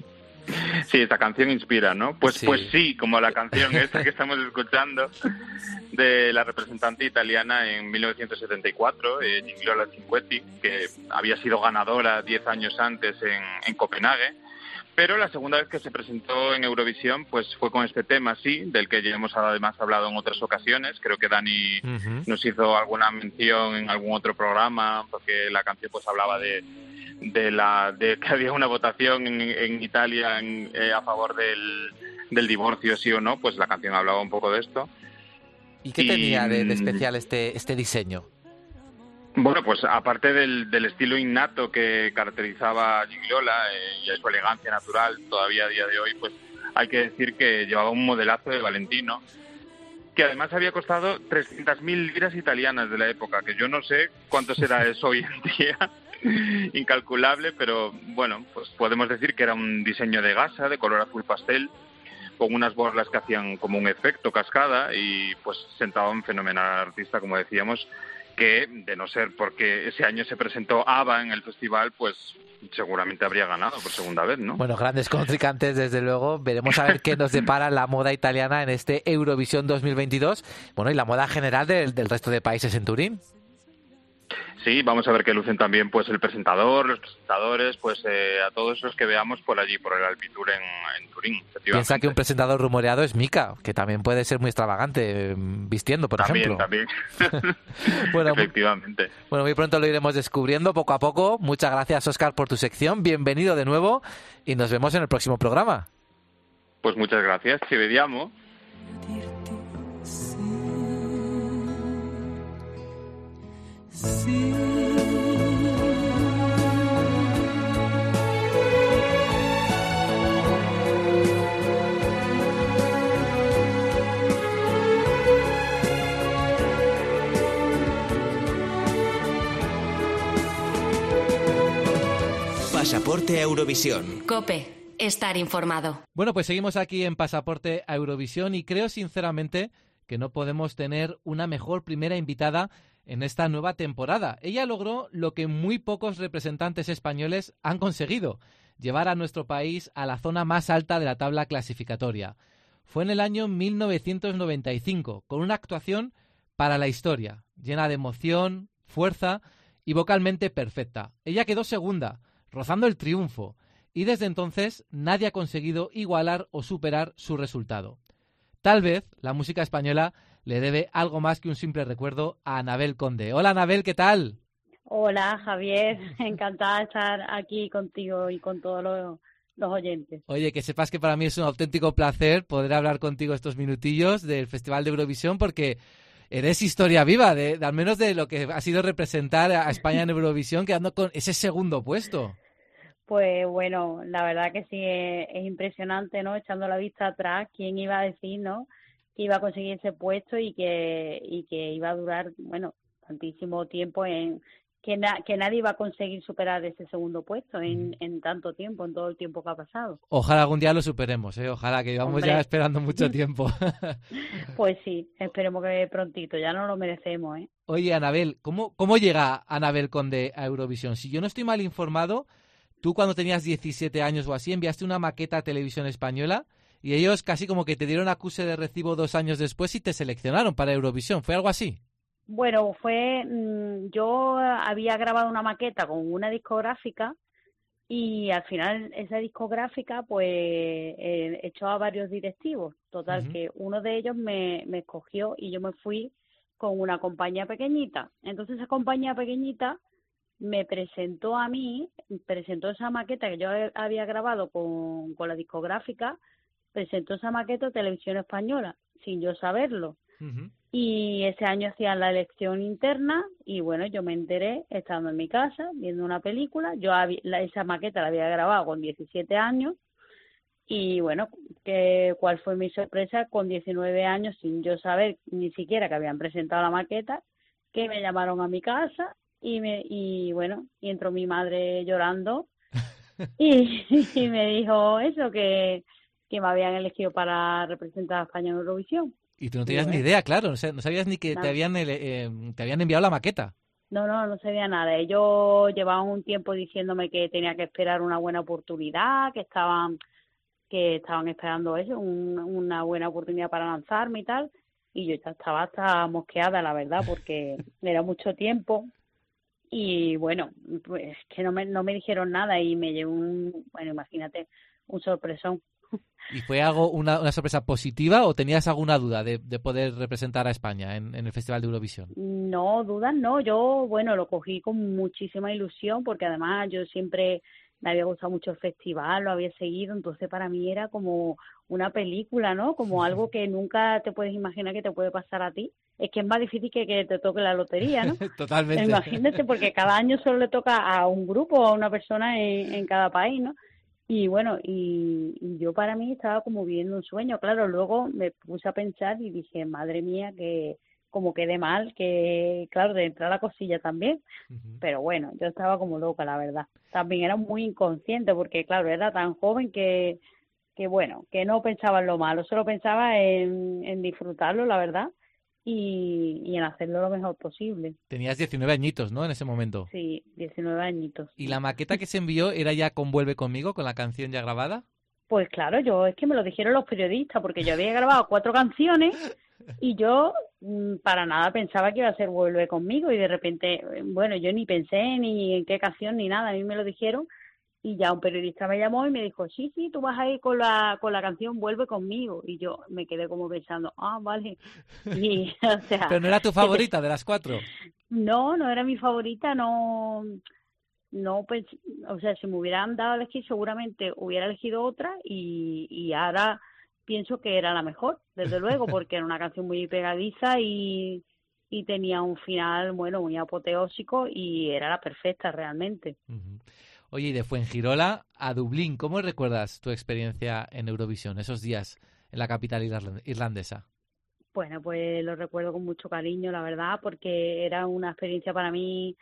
Sí, esta canción inspira, ¿no? Pues Sí. pues sí, como la canción esta que estamos escuchando de la representante italiana en 1974, eh, Gigliola Cinquetti, que había sido ganadora 10 años antes en, en Copenhague. Pero la segunda vez que se presentó en Eurovisión, pues fue con este tema, sí, del que ya hemos además hablado en otras ocasiones. Creo que Dani nos hizo alguna mención en algún otro programa, porque la canción pues hablaba de, de la de que había una votación en, en Italia en- eh, a favor del, del divorcio, sí o no, pues la canción hablaba un poco de esto. ¿Y qué Y, tenía de, de mm, especial este, este diseño? Bueno, pues aparte del, del estilo innato que caracterizaba a Gigliola eh, y a su elegancia natural todavía a día de hoy, pues hay que decir que llevaba un modelazo de Valentino, que además había costado 300.000 liras italianas de la época, que yo no sé cuánto será eso hoy en día, incalculable, pero bueno, pues podemos decir que era un diseño de gasa, de color azul pastel, con unas borlas que hacían como un efecto cascada y pues sentaban fenomenal al artista, como decíamos, que de no ser porque ese año se presentó ABBA en el festival, pues seguramente habría ganado por segunda vez, ¿no? Bueno, grandes contrincantes, desde luego. Veremos a ver qué nos depara la moda italiana en este Eurovisión 2022. Bueno, y la moda general del, del resto de países en Turín. Sí, vamos a ver que lucen también pues el presentador, los presentadores, pues eh, a todos los que veamos por allí, por el Alpitur en, en Turín. efectivamente. Piensa que un presentador rumoreado es Mika, que también puede ser muy extravagante eh, vistiendo, por también, ejemplo. también. Bueno, muy- efectivamente. Bueno, muy pronto lo iremos descubriendo poco a poco. Muchas gracias, Oscar, por tu sección. Bienvenido de nuevo y nos vemos en el próximo programa. Pues muchas gracias. Ci vediamo. Pasaporte a Eurovisión. Cope, estar informado. Bueno, pues seguimos aquí en Pasaporte a Eurovisión y creo sinceramente que no podemos tener una mejor primera invitada en esta nueva temporada. Ella logró lo que muy pocos representantes españoles han conseguido, llevar a nuestro país a la zona más alta de la tabla clasificatoria. Fue en el año 1995, con una actuación para la historia, llena de emoción, fuerza y vocalmente perfecta. Ella quedó segunda, rozando el triunfo, y desde entonces nadie ha conseguido igualar o superar su resultado. Tal vez la música española le debe algo más que un simple recuerdo a Anabel Conde. Hola Anabel, ¿qué tal? Hola Javier, encantada de estar aquí contigo y con todos los, los oyentes. Oye, que sepas que para mí es un auténtico placer poder hablar contigo estos minutillos del Festival de Eurovisión porque eres historia viva, de, de al menos de lo que ha sido representar a España en Eurovisión, quedando con ese segundo puesto. Pues bueno, la verdad que sí, es, es impresionante, ¿no? Echando la vista atrás, quién iba a decir, ¿no? Que iba a conseguir ese puesto y que, y que iba a durar, bueno, tantísimo tiempo en que, na- que nadie iba a conseguir superar ese segundo puesto en, en tanto tiempo, en todo el tiempo que ha pasado. Ojalá algún día lo superemos, ¿eh? ojalá que llevamos Hombre. ya esperando mucho tiempo. Pues sí, esperemos que prontito, ya no lo merecemos, ¿eh? Oye, Anabel, ¿cómo, ¿cómo llega Anabel Conde a Eurovisión? Si yo no estoy mal informado, tú cuando tenías 17 años o así enviaste una maqueta a Televisión Española y ellos casi como que te dieron acuse de recibo dos años después y te seleccionaron para Eurovisión. ¿Fue algo así? Bueno, fue, mm, yo había grabado una maqueta con una discográfica y al final esa discográfica pues eh, echó a varios directivos. Total, que uno de ellos me, me escogió y yo me fui con una compañía pequeñita. Entonces esa compañía pequeñita me presentó a mí, presentó esa maqueta que yo había grabado con, con la discográfica, presentó esa maqueta a Televisión Española, sin yo saberlo. Y ese año hacían la elección interna y bueno, yo me enteré estando en mi casa viendo una película. Yo la- esa maqueta la había grabado con 17 años y bueno, que, ¿cuál fue mi sorpresa? Con 19 años, sin yo saber ni siquiera que habían presentado la maqueta, que me llamaron a mi casa y, me, y bueno, y entró mi madre llorando y, y me dijo eso, que, que me habían elegido para representar a España en Eurovisión. Y tú no tenías ni idea, claro, no, sabías ni que te habían, eh, te habían enviado la maqueta. No, no, no sabía nada. Ellos llevaban un tiempo diciéndome que tenía que esperar una buena oportunidad, que estaban que estaban esperando eso, un- una buena oportunidad para lanzarme y tal. Y yo ya estaba hasta mosqueada, la verdad, porque era mucho tiempo. Y bueno, pues que no me, no me dijeron nada y me llevó un, bueno, imagínate, un sorpresón. ¿Y fue algo una, una sorpresa positiva o tenías alguna duda de, de poder representar a España en, en el Festival de Eurovisión? No, dudas no. Yo, bueno, lo cogí con muchísima ilusión porque además yo siempre me había gustado mucho el festival, lo había seguido, entonces para mí era como una película, ¿no? Como algo que nunca te puedes imaginar que te puede pasar a ti. Es que es más difícil que que te toque la lotería, ¿no? Totalmente. Imagínate, porque cada año solo le toca a un grupo o a una persona en, en cada país, ¿no? Y bueno, y, y yo para mí estaba como viviendo un sueño. Claro, luego me puse a pensar y dije, madre mía, que como quedé mal, que claro, de entrar la cosilla también. Pero bueno, yo estaba como loca, la verdad. También era muy inconsciente porque, claro, era tan joven que, que bueno, que no pensaba en lo malo, solo pensaba en, en disfrutarlo, la verdad, y, y en hacerlo lo mejor posible. Tenías 19 añitos, ¿no? En ese momento. Sí, 19 añitos. ¿Y la maqueta que se envió era ya con Vuelve conmigo, con la canción ya grabada? Pues claro, yo es que me lo dijeron los periodistas porque yo había grabado cuatro canciones y yo mm, para nada pensaba que iba a ser Vuelve conmigo y de repente, eh, bueno, yo ni pensé ni en qué canción ni nada, a mí me lo dijeron y ya un periodista me llamó y me dijo, sí, sí, tú vas a ir con la, con la canción Vuelve conmigo. Y yo me quedé como pensando, ah, vale. Y, o sea, Pero no era tu favorita de las cuatro. no, no era mi favorita, no, no, pues, o sea, si me hubieran dado a elegir, seguramente hubiera elegido otra y, y ahora pienso que era la mejor, desde luego, porque era una canción muy pegadiza y, y tenía un final, bueno, muy apoteósico y era la perfecta realmente. Oye, y de Fuengirola a Dublín, ¿cómo recuerdas tu experiencia en Eurovisión, esos días en la capital irland- irlandesa? Bueno, pues lo recuerdo con mucho cariño, la verdad, porque era una experiencia para mí.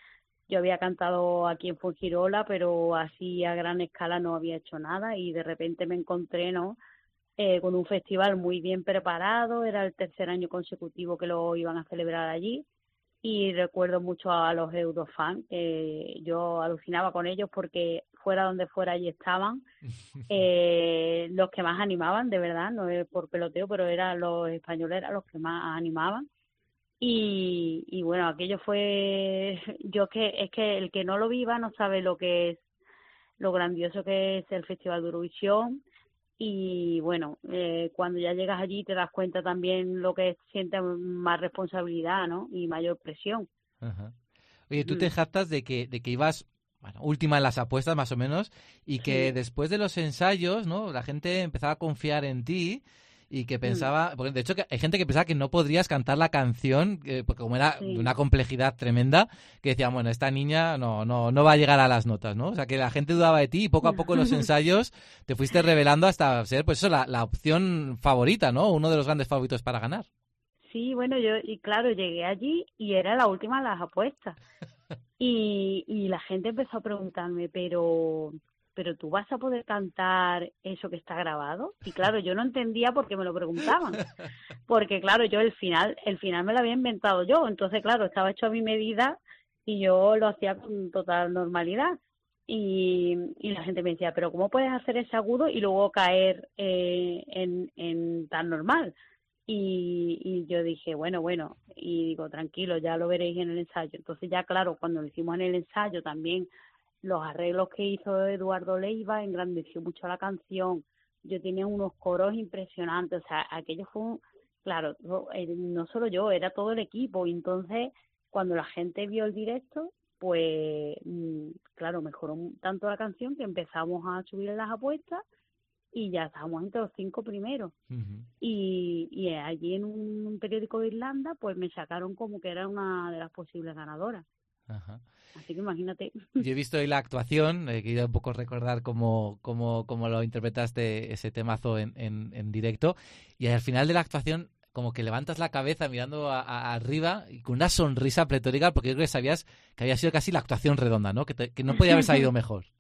Yo había cantado aquí en Fuengirola, pero así a gran escala no había hecho nada y de repente me encontré, ¿no? Eh, con un festival muy bien preparado, era el tercer año consecutivo que lo iban a celebrar allí y recuerdo mucho a los Eurofans, que yo alucinaba con ellos porque fuera donde fuera allí estaban, eh, los que más animaban, de verdad, no es por peloteo, pero eran los españoles eran los que más animaban. Y, y bueno, aquello fue, yo que es que el que no lo viva no sabe lo que es, lo grandioso que es el Festival de Eurovisión. Y bueno, eh, cuando ya llegas allí te das cuenta también lo que siente más responsabilidad, ¿no? Y mayor presión. Ajá. Oye, tú Mm. te jactas de que, de que ibas, bueno, última en las apuestas más o menos, y que Sí. después de los ensayos, ¿no? La gente empezaba a confiar en ti y Mm. que pensaba, porque de hecho que hay gente que pensaba que no podrías cantar la canción, eh, porque como era Sí. de una complejidad tremenda, que decían, bueno, esta niña no, no, no va a llegar a las notas, ¿no? O sea, que la gente dudaba de ti y poco a poco en los ensayos te fuiste revelando hasta ser, pues eso, la, la opción favorita, ¿no? Uno de los grandes favoritos para ganar. Sí, bueno, yo, y claro, llegué allí y era la última de las apuestas. Y, y la gente empezó a preguntarme, pero, pero tú vas a poder cantar eso que está grabado? Y claro, yo no entendía por qué me lo preguntaban. Porque claro, yo el final, el final me lo había inventado yo. Entonces, claro, estaba hecho a mi medida y yo lo hacía con total normalidad. Y, y la gente me decía, pero ¿cómo puedes hacer ese agudo y luego caer eh, en, en tan normal? Y, y yo dije, bueno, bueno, y digo, tranquilo, ya lo veréis en el ensayo. Entonces ya, claro, cuando lo hicimos en el ensayo también, los arreglos que hizo Eduardo Leiva engrandeció mucho la canción. Yo tenía unos coros impresionantes, o sea, aquello fue, un- claro, no solo yo, era todo el equipo. Y entonces, cuando la gente vio el directo, pues, mm, claro, mejoró tanto la canción que empezamos a subir las apuestas y ya estábamos entre los cinco primeros y, y allí en un periódico de Irlanda pues me sacaron como que era una de las posibles ganadoras. Ajá. Así que imagínate. Yo he visto hoy la actuación, he querido un poco recordar cómo, cómo, cómo lo interpretaste ese temazo en, en, en directo. Y al final de la actuación, como que levantas la cabeza mirando a- a- arriba y con una sonrisa pletórica, porque yo creo que sabías que había sido casi la actuación redonda, ¿no? Que, te- que no podía haber salido mejor.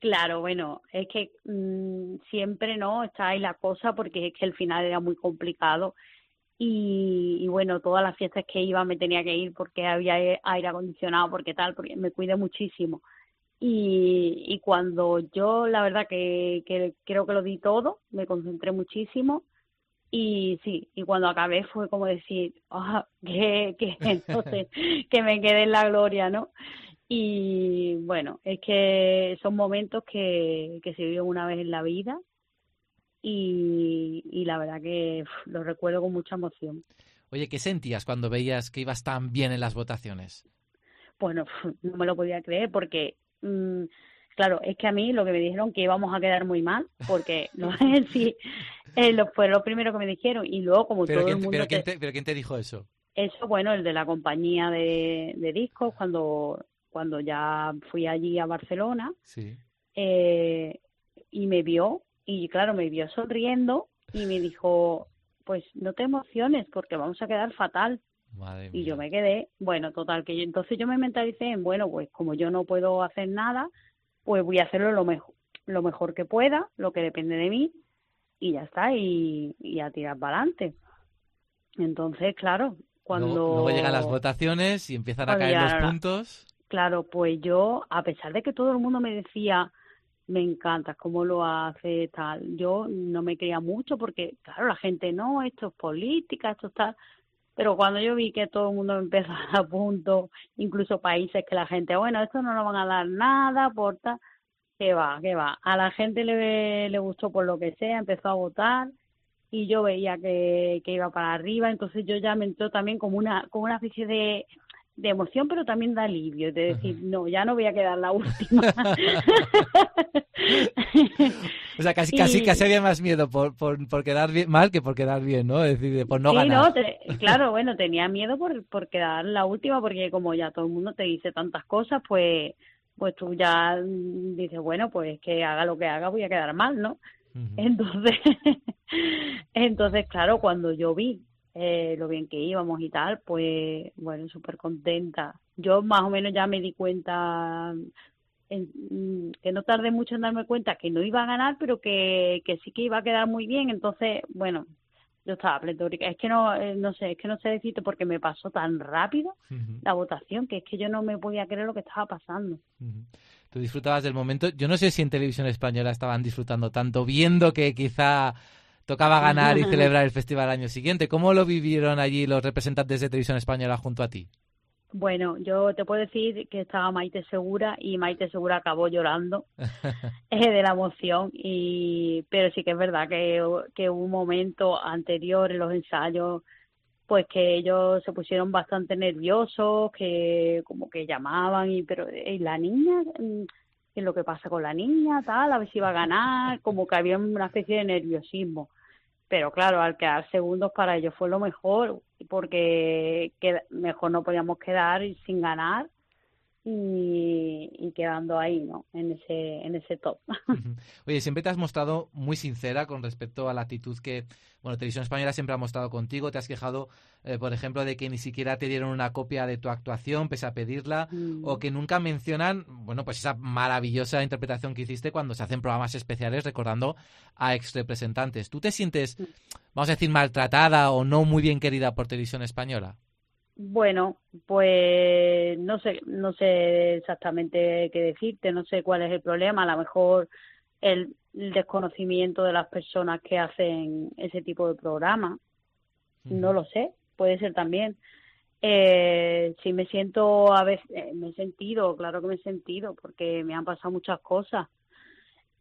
Claro, bueno, es que mm, siempre no está ahí la cosa porque es que el final era muy complicado y, y bueno, todas las fiestas que iba me tenía que ir porque había aire acondicionado, porque tal, porque me cuidé muchísimo. Y, y cuando yo, la verdad que, que creo que lo di todo, me concentré muchísimo y sí, y cuando acabé fue como decir, ah, que, que, entonces, que me quedé en la gloria, ¿no? Y bueno, es que son momentos que, que se viven una vez en la vida y, y la verdad que uf, lo recuerdo con mucha emoción. Oye, ¿qué sentías cuando veías que ibas tan bien en las votaciones? Bueno, no me lo podía creer porque, mm, claro, es que a mí lo que me dijeron que íbamos a quedar muy mal, porque no sí, eh, lo, fue lo primero que me dijeron y luego como ¿Pero, todo el quién, mundo pero, te- quién te, pero quién te dijo eso? Eso, bueno, el de la compañía de, de discos, cuando, cuando ya fui allí a Barcelona, Sí. eh, y me vio, y claro, me vio sonriendo y me dijo, pues no te emociones porque vamos a quedar fatal. Madre Y yo me quedé, bueno, total, que yo, entonces yo me mentalicé en, bueno, pues como yo no puedo hacer nada, pues voy a hacerlo lo mejor, lo mejor que pueda, lo que depende de mí, y ya está, y, y a tirar para adelante. Entonces, claro, cuando... Luego, luego llegan las votaciones y empiezan a caer los puntos. Claro, pues yo, a pesar de que todo el mundo me decía, me encanta cómo lo hace, tal, yo no me creía mucho porque, claro, la gente, no, esto es política, esto es tal. Pero cuando yo vi que todo el mundo empezó a dar puntos, incluso países que la gente, bueno, esto no nos van a dar nada, por tal, que va, que va. A la gente le, le gustó por lo que sea, empezó a votar y yo veía que, que iba para arriba, entonces yo ya me entró también como una, como una especie de, de emoción, pero también de alivio, de decir, no, ya no voy a quedar la última. O sea, casi, casi, Y- casi había más miedo por, por, por quedar bien, mal que por quedar bien, ¿no? Es decir, por no sí, ganar. no, te- claro, bueno, tenía miedo por, por quedar la última, porque como ya todo el mundo te dice tantas cosas, pues, pues tú ya dices, bueno, pues que haga lo que haga, voy a quedar mal, ¿no? Entonces, entonces, claro, cuando yo vi eh, lo bien que íbamos y tal, pues, bueno, súper contenta. Yo más o menos ya me di cuenta, en- mm, que no tardé mucho en darme cuenta que no iba a ganar, pero que, que sí que iba a quedar muy bien. Entonces, bueno, yo estaba pletórica. Es que no, eh, no sé, es que no sé decirte porque me pasó tan rápido la votación que es que yo no me podía creer lo que estaba pasando. Tú disfrutabas del momento. Yo no sé si en televisión española estaban disfrutando tanto, viendo que quizá tocaba ganar y celebrar el festival al año siguiente. ¿Cómo lo vivieron allí los representantes de televisión española junto a ti? Bueno, yo te puedo decir que estaba Maite Segura y Maite Segura acabó llorando eh, de la emoción y pero sí que es verdad que, que hubo un momento anterior en los ensayos pues que ellos se pusieron bastante nerviosos, que como que llamaban y pero ¿y la niña Mm, ¿qué es lo que pasa con la niña? tal, a ver si va a ganar, como que había una especie de nerviosismo. Pero claro, al quedar segundos para ellos fue lo mejor, porque mejor no podíamos quedar sin ganar y, y quedando ahí, ¿no? En ese, en ese top. Oye, siempre te has mostrado muy sincera con respecto a la actitud que, bueno, Televisión Española siempre ha mostrado contigo. Te has quejado, eh, por ejemplo, de que ni siquiera te dieron una copia de tu actuación, pese a pedirla, Mm. o que nunca mencionan, bueno, pues esa maravillosa interpretación que hiciste cuando se hacen programas especiales recordando a ex representantes. ¿Tú te sientes, vamos a decir, maltratada o no muy bien querida por Televisión Española? Bueno, pues no sé, no sé exactamente qué decirte, no sé cuál es el problema, a lo mejor el, el desconocimiento de las personas que hacen ese tipo de programas, no lo sé, puede ser también. Eh, si me siento a veces, eh, me he sentido, claro que me he sentido, porque me han pasado muchas cosas,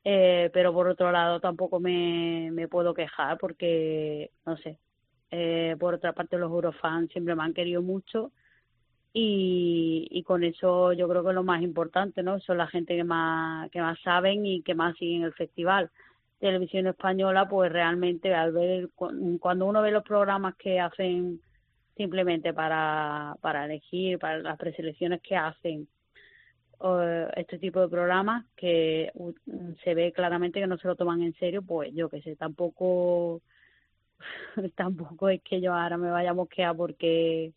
eh, pero por otro lado tampoco me, me puedo quejar porque, no sé, eh, por otra parte, los Eurofans siempre me han querido mucho y, y con eso yo creo que es lo más importante, ¿no? Son la gente que más, que más saben y que más siguen el festival. Televisión Española, pues realmente al ver, cu- cuando uno ve los programas que hacen simplemente para, para elegir, para las preselecciones que hacen, este tipo de programas que se ve claramente que no se lo toman en serio, pues yo que sé, tampoco tampoco es que yo ahora me vaya a mosquear porque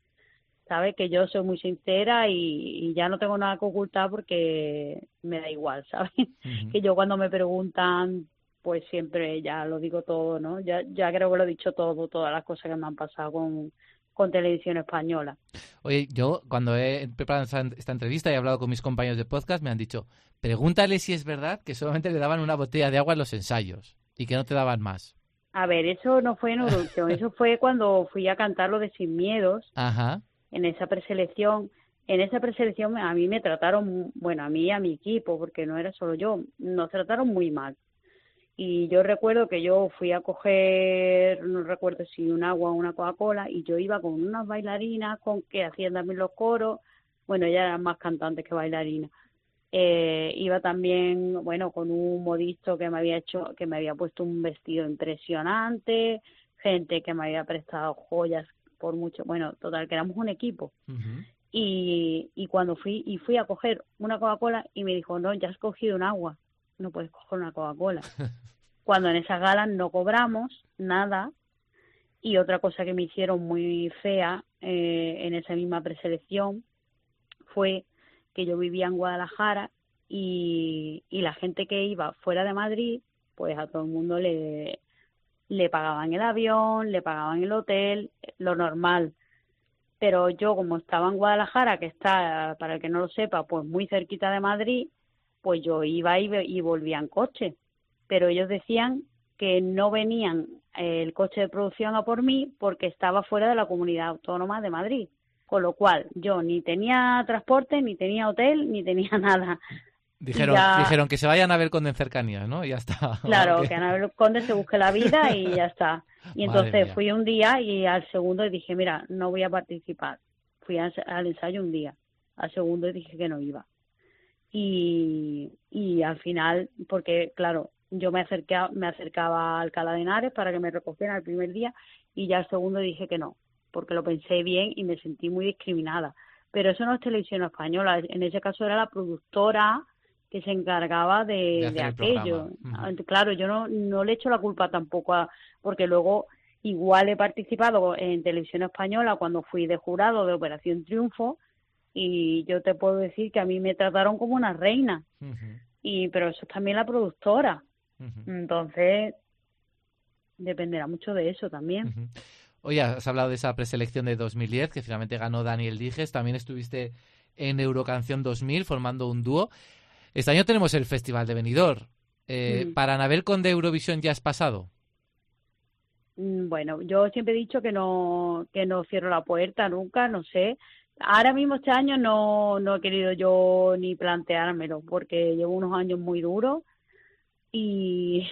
sabes que yo soy muy sincera y, y ya no tengo nada que ocultar porque me da igual, ¿sabes? Que yo cuando me preguntan pues siempre ya lo digo todo, ¿no? Ya ya creo que lo he dicho todo, todas las cosas que me han pasado con con televisión española. Oye, yo cuando he preparado esta entrevista y he hablado con mis compañeros de podcast, me han dicho, pregúntale si es verdad que solamente le daban una botella de agua en los ensayos y que no te daban más. A ver, eso no fue en Eurovisión, eso fue cuando fui a cantar lo de Sin Miedos, Ajá. en esa preselección. En esa preselección a mí me trataron, bueno, a mí y a mi equipo, porque no era solo yo, nos trataron muy mal. Y yo recuerdo que yo fui a coger, no recuerdo si un agua o una Coca-Cola, y yo iba con unas bailarinas con que hacían también los coros, bueno, ellas eran más cantantes que bailarinas. Eh, iba también, bueno, con un modisto que me había hecho, que me había puesto un vestido impresionante, gente que me había prestado joyas por mucho, bueno, total, que éramos un equipo. Y, y cuando fui, y fui a coger una Coca-Cola y me dijo, no, ya has cogido un agua, no puedes coger una Coca-Cola. cuando en esas galas no cobramos nada, y otra cosa que me hicieron muy fea eh, en esa misma preselección fue que yo vivía en Guadalajara y, la gente que iba fuera de Madrid, pues a todo el mundo le, pagaban el avión, le pagaban el hotel, lo normal. Pero yo como estaba en Guadalajara, que está, para el que no lo sepa, pues muy cerquita de Madrid, pues yo iba y, y volvía en coche. Pero ellos decían que no venían eh, el coche de producción a por mí porque estaba fuera de la comunidad autónoma de Madrid. Con lo cual, yo ni tenía transporte, ni tenía hotel, ni tenía nada. Dijeron, Ya- dijeron que se vayan a ver con en cercanías, ¿no? Y ya está. Claro, Ok. que Anabel Conde se busque la vida y ya está. Y entonces fui un día y al segundo dije, mira, no voy a participar. Fui al, al ensayo un día. Al segundo dije que no iba. Y, y al final, porque claro, yo me, acerqué, me acercaba a Alcalá de Henares para que me recogieran el primer día y ya al segundo dije que no, porque lo pensé bien y me sentí muy discriminada. Pero eso no es televisión española, en ese caso era la productora que se encargaba de, De aquello. Ah, Claro, yo no, no le echo la culpa tampoco a, porque luego igual he participado en televisión española cuando fui de jurado de Operación Triunfo y yo te puedo decir que a mí me trataron como una reina. Y pero eso es también la productora. Entonces dependerá mucho de eso también Oye, has hablado de esa preselección de 2010 que finalmente ganó Daniel Dijes. También estuviste en Eurocanción 2000 formando un dúo. Este año tenemos el Festival de Benidorm. Eh, Mm. ¿Para Anabel con de Eurovisión ya has pasado? Mm, Bueno, yo siempre he dicho que no que no cierro la puerta nunca, no sé. Ahora mismo este año no no he querido yo ni planteármelo porque llevo unos años muy duros y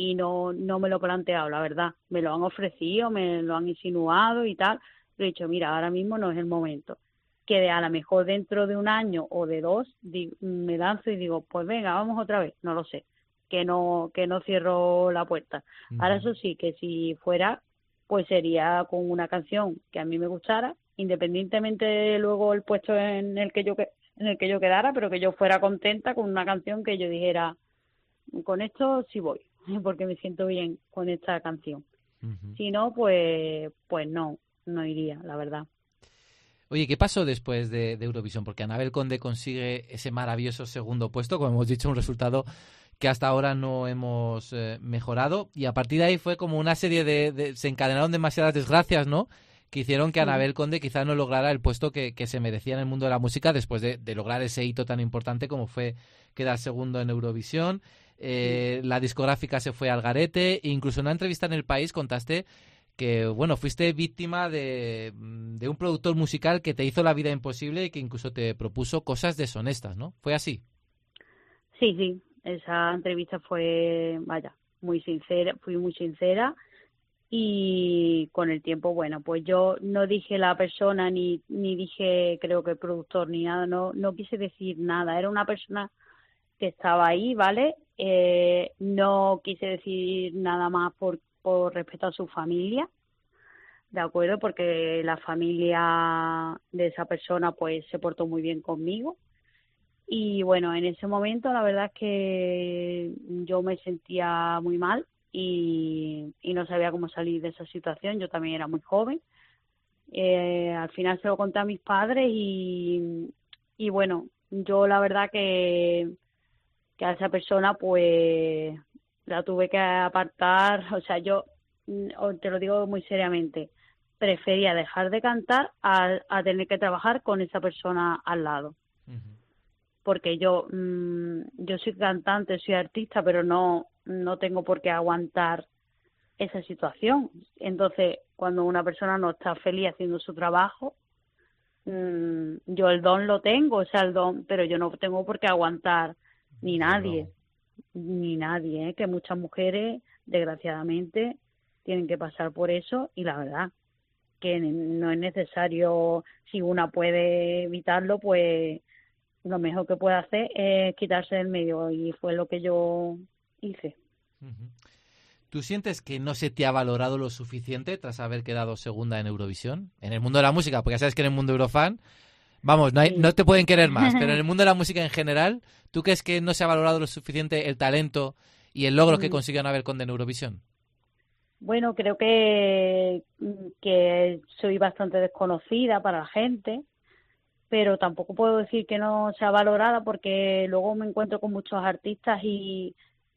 y no no me lo he planteado, la verdad. Me lo han ofrecido, me lo han insinuado y tal, pero he dicho, mira, ahora mismo no es el momento. Que a lo mejor dentro de un año o de dos me lanzo y digo, pues venga, vamos otra vez, no lo sé. Que no que no cierro la puerta. Ahora eso sí, que si fuera, pues sería con una canción que a mí me gustara, independientemente de luego el puesto en el que yo que- en el que yo quedara, pero que yo fuera contenta con una canción que yo dijera, con esto sí voy, porque me siento bien con esta canción. Si no, pues pues no, no iría, la verdad. Oye, ¿qué pasó después de, de Eurovisión? Porque Anabel Conde consigue ese maravilloso segundo puesto, como hemos dicho, un resultado que hasta ahora no hemos eh, mejorado. Y a partir de ahí fue como una serie de, de- Se encadenaron demasiadas desgracias, ¿no? Que hicieron que. Anabel Conde quizá no lograra el puesto que, que se merecía en el mundo de la música después de, de lograr ese hito tan importante como fue quedar segundo en Eurovisión. Eh, La discográfica se fue al garete. Incluso en una entrevista en El País contaste que, bueno, fuiste víctima de, de un productor musical que te hizo la vida imposible y que incluso te propuso cosas deshonestas, ¿no? ¿Fue así? Sí, sí, esa entrevista fue, vaya, muy sincera, fui muy sincera y con el tiempo, bueno, pues yo no dije la persona ni ni dije creo que el productor ni nada, no no quise decir nada, era una persona que estaba ahí, ¿vale? Eh, no quise decir nada más por por respeto a su familia, ¿de acuerdo? Porque la familia de esa persona pues se portó muy bien conmigo y bueno, en ese momento la verdad es que yo me sentía muy mal y, no sabía cómo salir de esa situación. Yo también era muy joven. Eh, al final se lo conté a mis padres y, y bueno, yo la verdad que, que a esa persona pues la tuve que apartar. O sea, yo mm, te lo digo muy seriamente, prefería dejar de cantar a, a tener que trabajar con esa persona al lado porque yo mm, yo soy cantante, soy artista, pero no no tengo por qué aguantar esa situación. Entonces, cuando una persona no está feliz haciendo su trabajo, mm, yo el don lo tengo, o sea, el don, pero yo no tengo por qué aguantar ni nadie, ni nadie, ¿eh? que muchas mujeres, desgraciadamente, tienen que pasar por eso y la verdad que no es necesario, si una puede evitarlo, pues lo mejor que puede hacer es quitarse del medio y fue lo que yo hice. ¿Tú sientes que no se te ha valorado lo suficiente tras haber quedado segunda en Eurovisión? En el mundo de la música, porque ya sabes que en el mundo Eurofan, vamos, no, hay- no te pueden querer más, pero en el mundo de la música en general, ¿tú crees que no se ha valorado lo suficiente el talento y el logro que Mm. consiguió Anabel Conde en Eurovisión? Bueno, creo que, que soy bastante desconocida para la gente, pero tampoco puedo decir que no sea valorada porque luego me encuentro con muchos artistas y,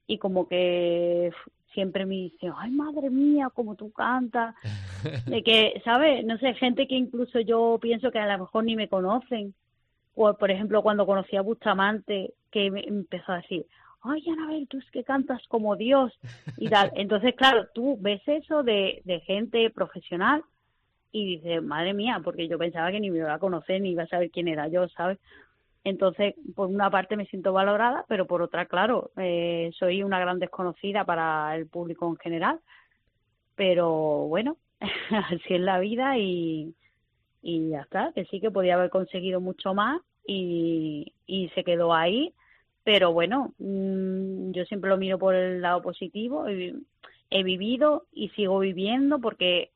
y como que siempre me dicen, ay madre mía, como tú cantas, de que, ¿sabes? No sé, gente que incluso yo pienso que a lo mejor ni me conocen. O, por ejemplo, cuando conocí a Bustamante, que me empezó a decir, ay, Anabel, tú es que cantas como Dios y tal. Entonces, claro, tú ves eso de, de gente profesional y dices, madre mía, porque yo pensaba que ni me iba a conocer ni iba a saber quién era yo, ¿sabes? Entonces, por una parte me siento valorada, pero por otra, claro, eh, soy una gran desconocida para el público en general. Pero bueno, así es la vida y, y ya está, que sí que podía haber conseguido mucho más y, y se quedó ahí. Pero bueno, mm, yo siempre lo miro por el lado positivo. He, he vivido y sigo viviendo porque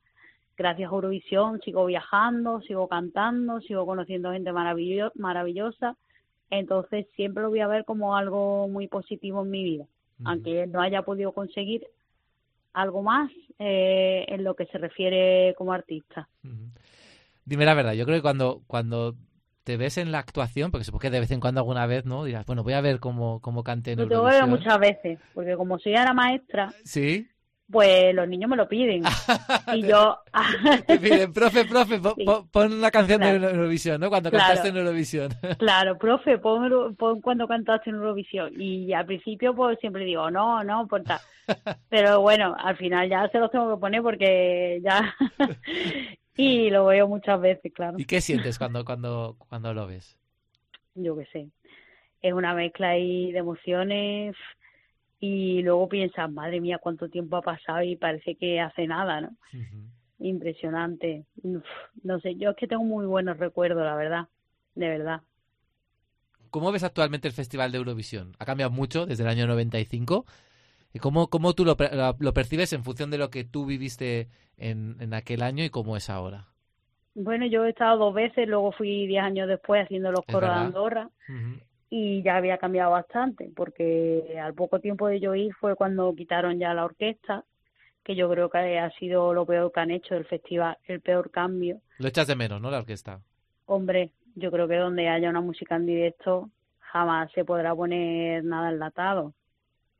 gracias a Eurovisión sigo viajando, sigo cantando, sigo conociendo gente maravillo- maravillosa. Entonces siempre lo voy a ver como algo muy positivo en mi vida. Aunque no haya podido conseguir algo más eh, en lo que se refiere como artista. Dime la verdad, yo creo que cuando, cuando te ves en la actuación, porque supongo que de vez en cuando alguna vez, ¿no? Dirás, bueno, voy a ver cómo, cómo cante en que ver Eurovisión. muchas veces, porque como soy ahora maestra, Sí. Pues los niños me lo piden. y yo... Te piden, profe, profe, po- Sí. po- pon una canción Claro. de Eurovisión, ¿no? Cuando Claro. cantaste en Eurovisión. Claro, profe, pon, pon cuando cantaste en Eurovisión. Y al principio pues siempre digo, no, no, por tal. Pero bueno, al final ya se los tengo que poner porque ya... y lo veo muchas veces, claro. ¿Y qué sientes cuando, cuando, cuando lo ves? Yo qué sé. Es una mezcla ahí de emociones y luego piensas, madre mía, cuánto tiempo ha pasado y parece que hace nada, ¿no? Impresionante. Uf, no sé, yo es que tengo muy buenos recuerdos, la verdad, de verdad. ¿Cómo ves actualmente el Festival de Eurovisión? Ha cambiado mucho desde el año 95. ¿Y ¿Cómo, cómo tú lo, lo percibes en función de lo que tú viviste en, en aquel año y cómo es ahora? Bueno, yo he estado dos veces, luego fui diez años después haciendo los coros de. Andorra y ya había cambiado bastante, porque al poco tiempo de yo ir fue cuando quitaron ya la orquesta, que yo creo que ha sido lo peor que han hecho del festival, el peor cambio. Lo echas de menos, ¿no? La orquesta. Hombre, yo creo que donde haya una música en directo jamás se podrá poner nada enlatado,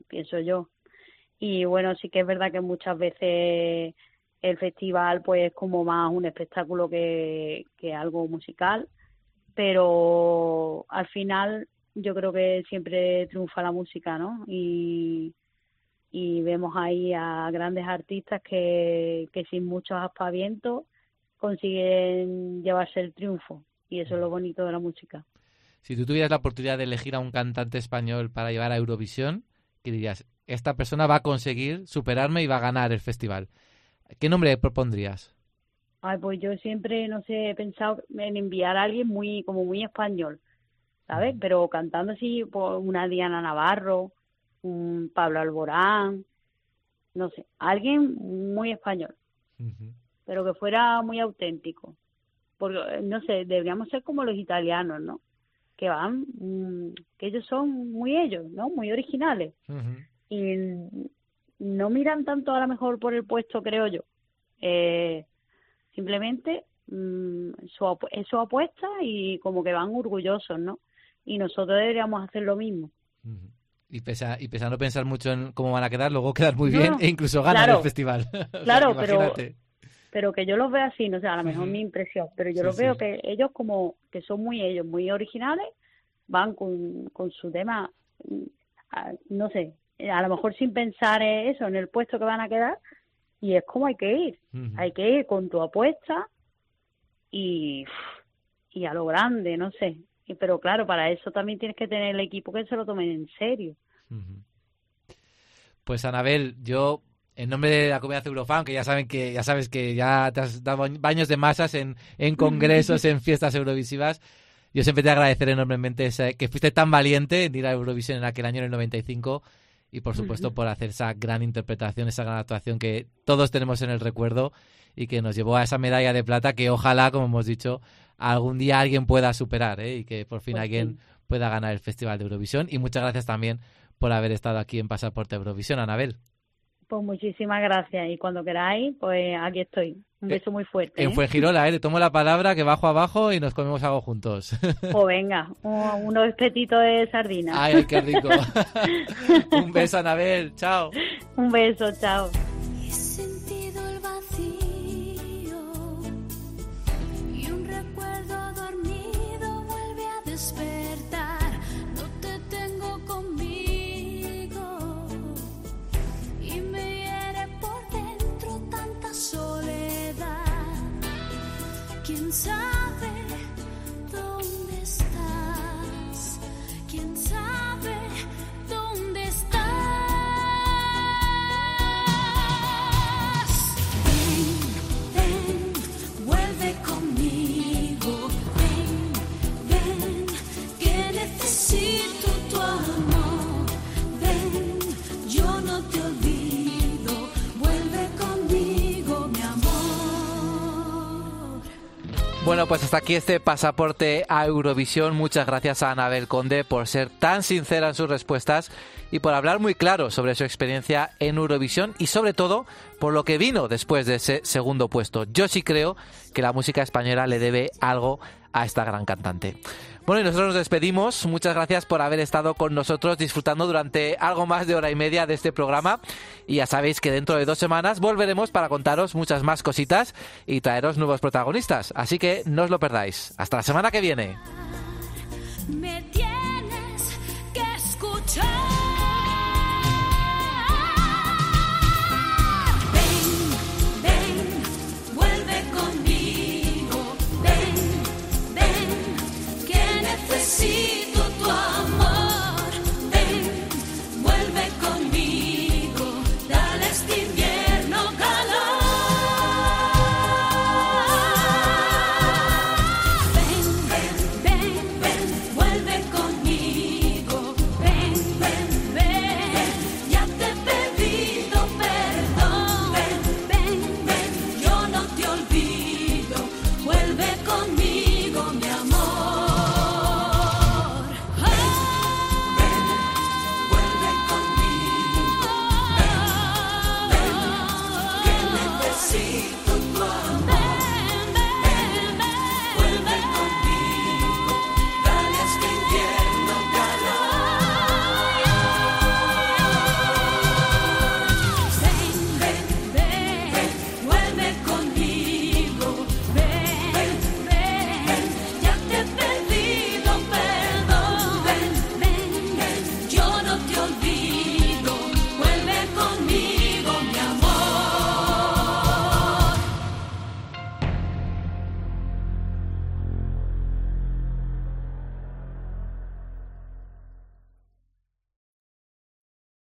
pienso yo. Y bueno, sí que es verdad que muchas veces el festival pues es como más un espectáculo que, que algo musical, pero al final yo creo que siempre triunfa la música, ¿no? Y, y vemos ahí a grandes artistas que, que sin muchos aspavientos consiguen llevarse el triunfo y eso es lo bonito de la música. Si tú tuvieras la oportunidad de elegir a un cantante español para llevar a Eurovisión, ¿qué dirías? Esta persona va a conseguir superarme y va a ganar el festival. ¿Qué nombre propondrías? Ay, pues yo siempre, no sé, he pensado en enviar a alguien muy, como muy español, ¿sabes? Pero cantando así, pues, una Diana Navarro, un Pablo Alborán, no sé, alguien muy español, pero que fuera muy auténtico. Porque, eh, no sé, deberíamos ser como los italianos, ¿no? Que van, mm, que ellos son muy ellos, ¿no? Muy originales. y no miran tanto a lo mejor por el puesto, creo yo. Eh, simplemente mm, su, es su apuesta y como que van orgullosos, ¿no? Y nosotros deberíamos hacer lo mismo. Y pese, a, y no pensar mucho en cómo van a quedar, luego quedar muy No, bien e incluso ganar Claro. el festival. O sea, Claro, pero pero que yo los veo así, no sé, a lo mejor mi impresión, pero yo Sí, los veo sí. que ellos como que son muy ellos, muy originales, van con, con su tema, mm, no sé, a lo mejor sin pensar en eso, en el puesto que van a quedar, y es como hay que ir, hay que ir con tu apuesta y, y a lo grande, no sé. Y, pero claro, para eso también tienes que tener el equipo que se lo tomen en serio. Pues Anabel, yo en nombre de la comunidad Eurofan, que ya saben que ya sabes que ya te has dado baños de masas en, en congresos, en fiestas eurovisivas, yo siempre te agradecer enormemente que fuiste tan valiente en ir a Eurovisión en aquel año, en el 95, y por supuesto por hacer esa gran interpretación, esa gran actuación que todos tenemos en el recuerdo y que nos llevó a esa medalla de plata que ojalá, como hemos dicho, algún día alguien pueda superar ¿eh? y que por fin Pues alguien sí. pueda ganar el Festival de Eurovisión. Y muchas gracias también por haber estado aquí en Pasaporte Eurovisión, Anabel. Pues muchísimas gracias y cuando queráis, pues aquí estoy. Un beso muy fuerte. En ¿eh? Fuengirola, ¿eh? Te tomo la palabra que bajo abajo y nos comemos algo juntos. Pues venga, un- unos espetitos de sardina. Ay, qué rico. Un beso, Anabel. Chao. Un beso, chao. despair. Pues hasta aquí este pasaporte a Eurovisión. Muchas gracias a Anabel Conde por ser tan sincera en sus respuestas y por hablar muy claro sobre su experiencia en Eurovisión y sobre todo por lo que vino después de ese segundo puesto. Yo sí creo que la música española le debe algo a esta gran cantante. Bueno, y nosotros nos despedimos. Muchas gracias por haber estado con nosotros disfrutando durante algo más de hora y media de este programa. Y ya sabéis que dentro de dos semanas volveremos para contaros muchas más cositas y traeros nuevos protagonistas. Así que no os lo perdáis. Hasta la semana que viene.